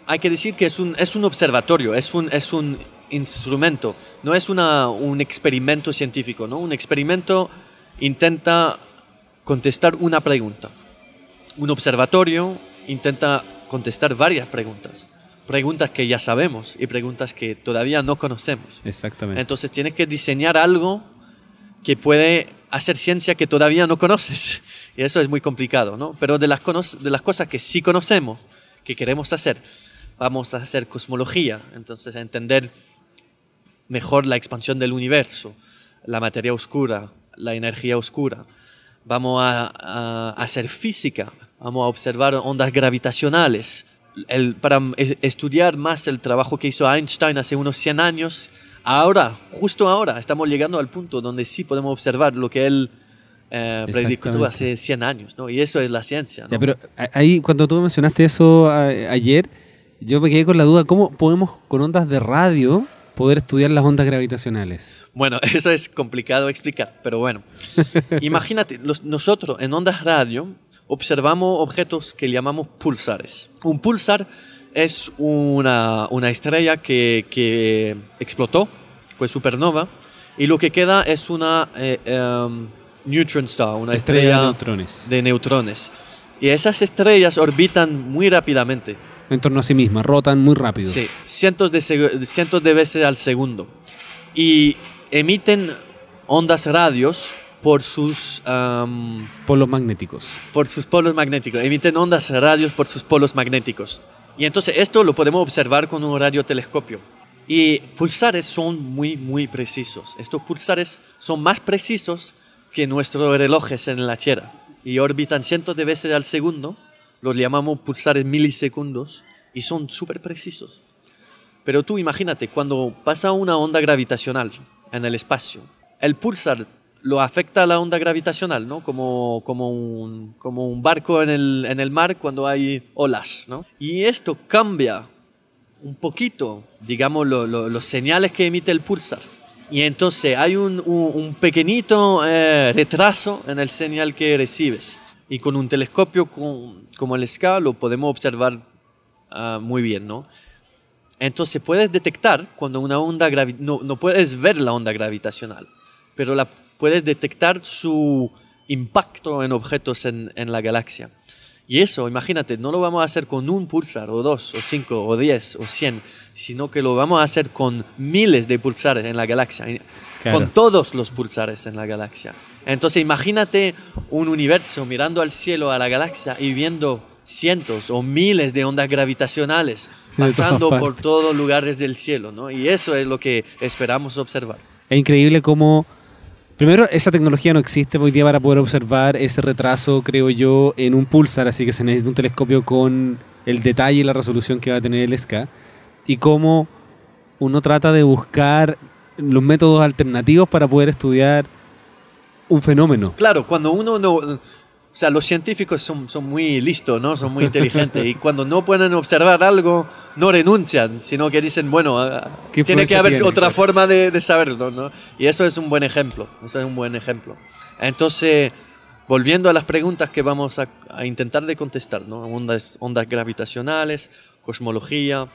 B: hay que decir que es un, es un observatorio, es un, es un instrumento, no es una, un experimento científico. ¿no? Un experimento intenta contestar una pregunta. Un observatorio intenta contestar varias preguntas. Preguntas que ya sabemos y preguntas que todavía no conocemos.
C: Exactamente.
B: Entonces tienes que diseñar algo que puede hacer ciencia que todavía no conoces. Y eso es muy complicado, ¿no? Pero de las, de las cosas que sí conocemos, que queremos hacer, vamos a hacer cosmología, entonces a entender mejor la expansión del universo, la materia oscura, la energía oscura. Vamos a, a, a hacer física, vamos a observar ondas gravitacionales. El, para estudiar más el trabajo que hizo Einstein hace unos 100 años, ahora, justo ahora, estamos llegando al punto donde sí podemos observar lo que él eh, predicó hace 100 años, ¿no? Y eso es la ciencia, ¿no?
C: Ya, pero ahí, cuando tú mencionaste eso a, ayer, yo me quedé con la duda, ¿cómo podemos con ondas de radio poder estudiar las ondas gravitacionales?
B: Bueno, eso es complicado de explicar, pero bueno. Imagínate, los, nosotros en ondas radio observamos objetos que llamamos pulsares. Un pulsar es una, una estrella que, que, explotó, fue supernova, y lo que queda es una eh, um, neutron star, una estrella,
C: estrella de, neutrones.
B: de neutrones. Y esas estrellas orbitan muy rápidamente.
C: En torno a sí mismas, rotan muy rápido.
B: Sí, cientos de, cientos de veces al segundo. Y emiten ondas radios por sus um,
C: polos magnéticos.
B: Por sus polos magnéticos. Emiten ondas radios por sus polos magnéticos. Y entonces esto lo podemos observar con un radiotelescopio. Y pulsares son muy, muy precisos. Estos pulsares son más precisos que nuestros relojes en la Tierra y orbitan cientos de veces al segundo. Los llamamos pulsares milisegundos y son súper precisos. Pero tú imagínate, cuando pasa una onda gravitacional en el espacio, el pulsar lo afecta a la onda gravitacional, ¿no? Como, como, un, como un barco en el, en el mar cuando hay olas, ¿no? Y esto cambia un poquito, digamos, los señales que emite el pulsar. Y entonces hay un, un, pequeñito eh, retraso en el señal que recibes. Y con un telescopio como el SCA lo podemos observar ah, muy bien, ¿no? Entonces puedes detectar cuando una onda no, no puedes ver la onda gravitacional, pero la puedes detectar su impacto en objetos en, en, la galaxia. Y eso, imagínate, no lo vamos a hacer con un pulsar, o dos, o cinco, o diez, o cien, sino que lo vamos a hacer con miles de pulsares en la galaxia, con todos los pulsares en la galaxia. Entonces imagínate un universo mirando al cielo, a la galaxia, y viendo cientos o miles de ondas gravitacionales pasando por todos lugares del cielo, ¿no? Y eso es lo que esperamos observar.
C: Es increíble cómo Primero, esa tecnología no existe hoy día para poder observar ese retraso, creo yo, en un pulsar, así que se necesita un telescopio con el detalle y la resolución que va a tener el SK. Y cómo uno trata de buscar los métodos alternativos para poder estudiar un fenómeno.
B: Claro, cuando uno no, o sea, los científicos son, son muy listos, ¿no? Son muy inteligentes. y cuando no pueden observar algo, no renuncian, sino que dicen, bueno, ah, tiene que haber otra forma de, de, saberlo, ¿no? Y eso es un buen ejemplo. Eso es un buen ejemplo. Entonces, volviendo a las preguntas que vamos a, a intentar de contestar, ¿no? Ondas, ondas gravitacionales, cosmología,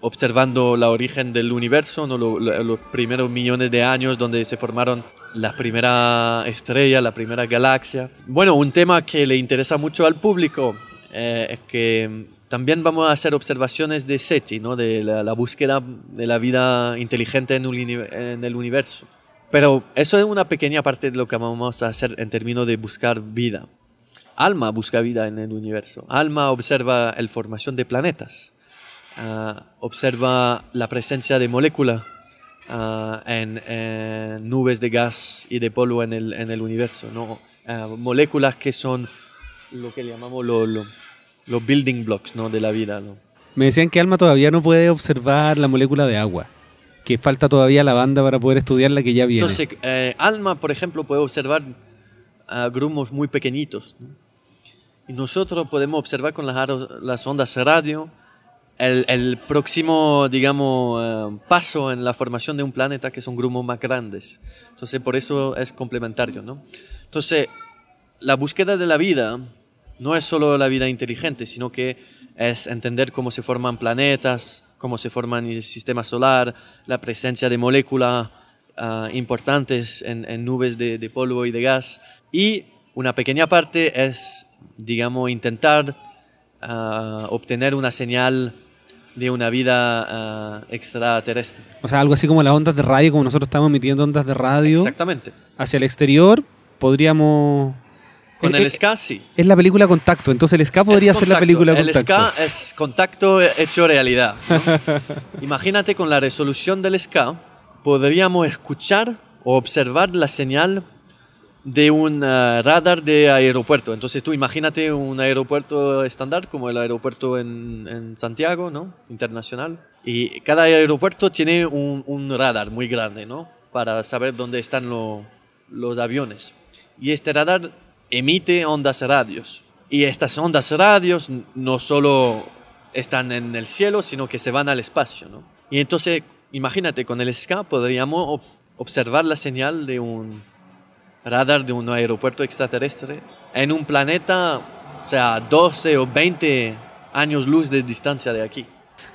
B: observando la origen del universo, los primeros millones de años donde se formaron la primera estrella, la primera galaxia. Bueno, un tema que le interesa mucho al público eh, es que también vamos a hacer observaciones de SETI, ¿no? de la, búsqueda de la vida inteligente en, en el universo. Pero eso es una pequeña parte de lo que vamos a hacer en términos de buscar vida. ALMA busca vida en el universo. ALMA observa la formación de planetas. Ah, observa la presencia de moléculas ah, en, nubes de gas y de polvo en el, en el universo. ¿no? Ah, moléculas que son lo que llamamos los building blocks ¿no? de la vida. ¿no?
C: Me decían que Alma todavía no puede observar la molécula de agua, que falta todavía la banda para poder estudiar la que ya viene.
B: Entonces, eh, Alma, por ejemplo, puede observar grumos muy pequeñitos. Y nosotros podemos observar con las, las ondas radio el, próximo, digamos, eh, paso en la formación de un planeta, que son grumos más grandes. Entonces, por eso es complementario, ¿no? Entonces, la búsqueda de la vida no es solo la vida inteligente, sino que es entender cómo se forman planetas, cómo se forman el sistema solar, la presencia de moléculas ah, importantes en, nubes de, polvo y de gas. Y una pequeña parte es, digamos, intentar ah, obtener una señal de una vida ah, extraterrestre.
C: O sea, algo así como las ondas de radio, como nosotros estamos emitiendo ondas de radio.
B: Exactamente.
C: Hacia el exterior, podríamos...
B: Con el SK, sí.
C: Es la película Contacto, entonces el SK podría ser la película Contacto.
B: El SK es contacto hecho realidad. Imagínate con la resolución del SK, podríamos escuchar o observar la señal de un eh, radar de aeropuerto. Entonces tú imagínate un aeropuerto estándar como el aeropuerto en, en, Santiago, ¿no? Internacional. Y cada aeropuerto tiene un, un radar muy grande, ¿no? Para saber dónde están los aviones. Y este radar emite ondas radios. Y estas ondas radios no solo están en el cielo, sino que se van al espacio, ¿no? Y entonces, imagínate, con el SCA podríamos observar la señal de un radar de un aeropuerto extraterrestre en un planeta, o sea, 12 o 20 años luz de distancia de aquí.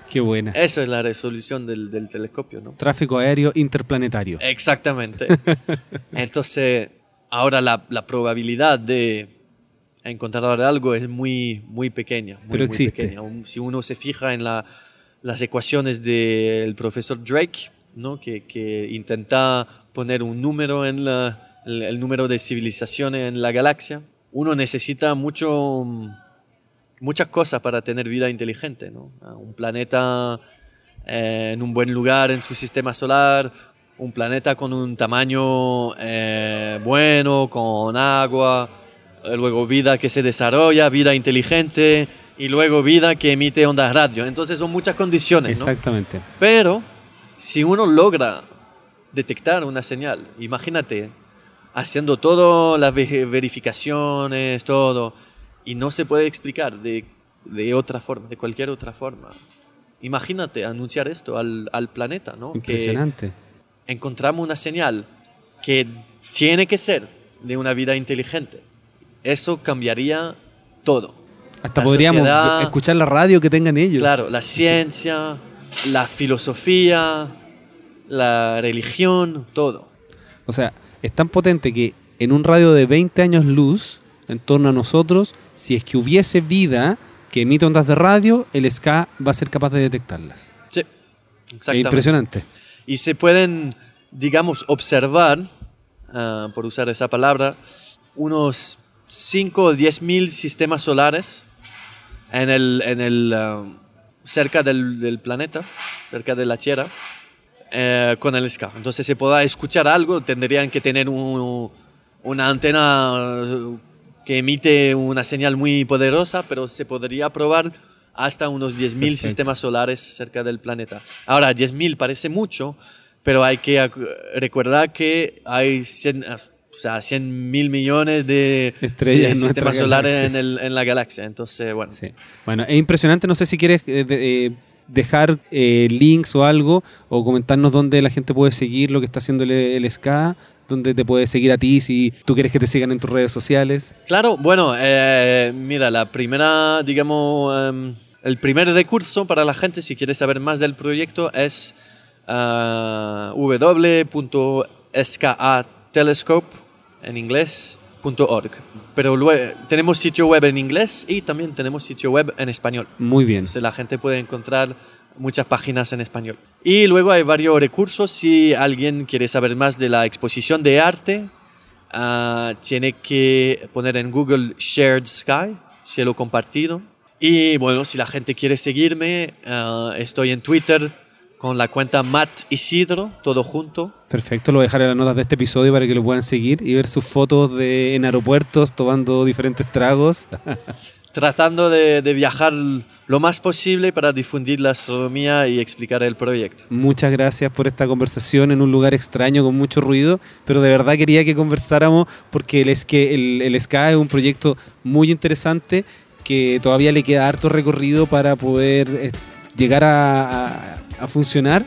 C: Qué buena.
B: Esa es la resolución del, del telescopio, ¿no?
C: Tráfico aéreo interplanetario.
B: Exactamente. Entonces, ahora la, la, probabilidad de encontrar algo es muy, muy pequeña. Muy,
C: Pero existe.
B: pequeña. Si uno se fija en la, las ecuaciones del profesor Drake, ¿no? que, que intenta poner un número en la, el, número de civilizaciones en la galaxia, uno necesita mucho, muchas cosas para tener vida inteligente. ¿no? Un planeta eh, en un buen lugar en su sistema solar, un planeta con un tamaño eh, bueno, con agua, eh, luego vida que se desarrolla, vida inteligente y luego vida que emite ondas radio. Entonces son muchas condiciones. ¿no?
C: Exactamente.
B: Pero si uno logra detectar una señal, imagínate, haciendo todas las ve- verificaciones, todo, y no se puede explicar de, de otra forma, de cualquier otra forma. Imagínate anunciar esto al, al planeta, ¿no? Que
C: Impresionante.
B: encontramos una señal que tiene que ser de una vida inteligente. Eso cambiaría todo.
C: Hasta
B: La
C: podríamos
B: sociedad-
C: escuchar la radio que tengan ellos.
B: Claro, la ciencia, la filosofía, la religión, todo.
C: O sea, es tan potente que en un radio de 20 años luz en torno a nosotros, si es que hubiese vida que emite ondas de radio, el SK va a ser capaz de detectarlas.
B: Sí,
C: Es
B: exactamente.
C: impresionante.
B: Y se pueden, digamos, observar, ah, por usar esa palabra, unos 5 o 10 mil sistemas solares en el, en el, ah, cerca del, del planeta, cerca de la Tierra, eh, con el SK. Entonces se pueda escuchar algo, tendrían que tener un- una antena eh, que emite una señal muy poderosa, pero se podría probar hasta unos 10.000
C: Perfecto.
B: sistemas solares cerca del planeta. Ahora, 10.000 parece mucho, pero hay que recordar que hay 100, o sea, 100 mil millones de,
C: Estrellas
B: de sistemas solares en, el- en la galaxia. Entonces, bueno,
C: Sí. Bueno, es impresionante. No sé si quieres eh, de- eh, dejar eh, links o algo, o comentarnos dónde la gente puede seguir lo que está haciendo el, el SK, dónde te puede seguir a ti, si tú quieres que te sigan en tus redes sociales.
B: Claro, bueno, eh, mira, la primera, digamos, em, el primer recurso para la gente, si quiere saber más del proyecto, es ah, www.skatelescope en inglés.org. Pero luego tenemos sitio web en inglés y también tenemos sitio web en español.
C: Muy bien.
B: Entonces la gente puede encontrar muchas páginas en español. Y luego hay varios recursos si alguien quiere saber más de la exposición de arte. ah, tiene que poner en Google Shared Sky, cielo compartido. Y bueno, si la gente quiere seguirme, ah, estoy en Twitter con la cuenta Matt Isidro, todo junto.
C: Perfecto, lo voy a dejar en las notas de este episodio para que lo puedan seguir y ver sus fotos de, en aeropuertos tomando diferentes tragos.
B: Tratando de, de viajar lo más posible para difundir la astronomía y explicar el proyecto.
C: Muchas gracias por esta conversación en un lugar extraño con mucho ruido, pero de verdad quería que conversáramos porque el, es que el, el SKA es un proyecto muy interesante que todavía le queda harto recorrido para poder eh, llegar a, a- a funcionar,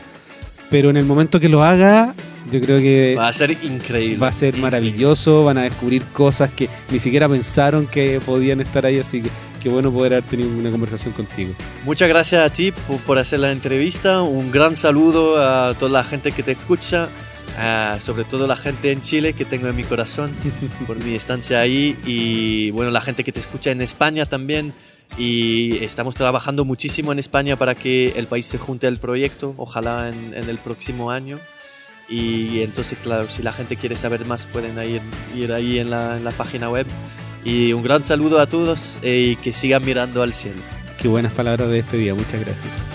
C: pero en el momento que lo haga, yo creo que
B: Va a ser increíble.
C: va a ser maravilloso, van a descubrir cosas que ni siquiera pensaron que podían estar ahí, así que qué bueno poder haber tenido una conversación contigo.
B: Muchas gracias a ti por, por hacer la entrevista. Un gran saludo a toda la gente que te escucha, a- sobre todo la gente en Chile que tengo en mi corazón por mi estancia ahí y bueno, la gente que te escucha en España también. Y estamos trabajando muchísimo en España para que el país se junte al proyecto, ojalá en, en el próximo año. Y entonces, claro, si la gente quiere saber más, pueden ir, ir ahí en la, en la página web. Y un gran saludo a todos eh, y que sigan mirando al cielo.
C: Qué buenas palabras de este día, muchas gracias.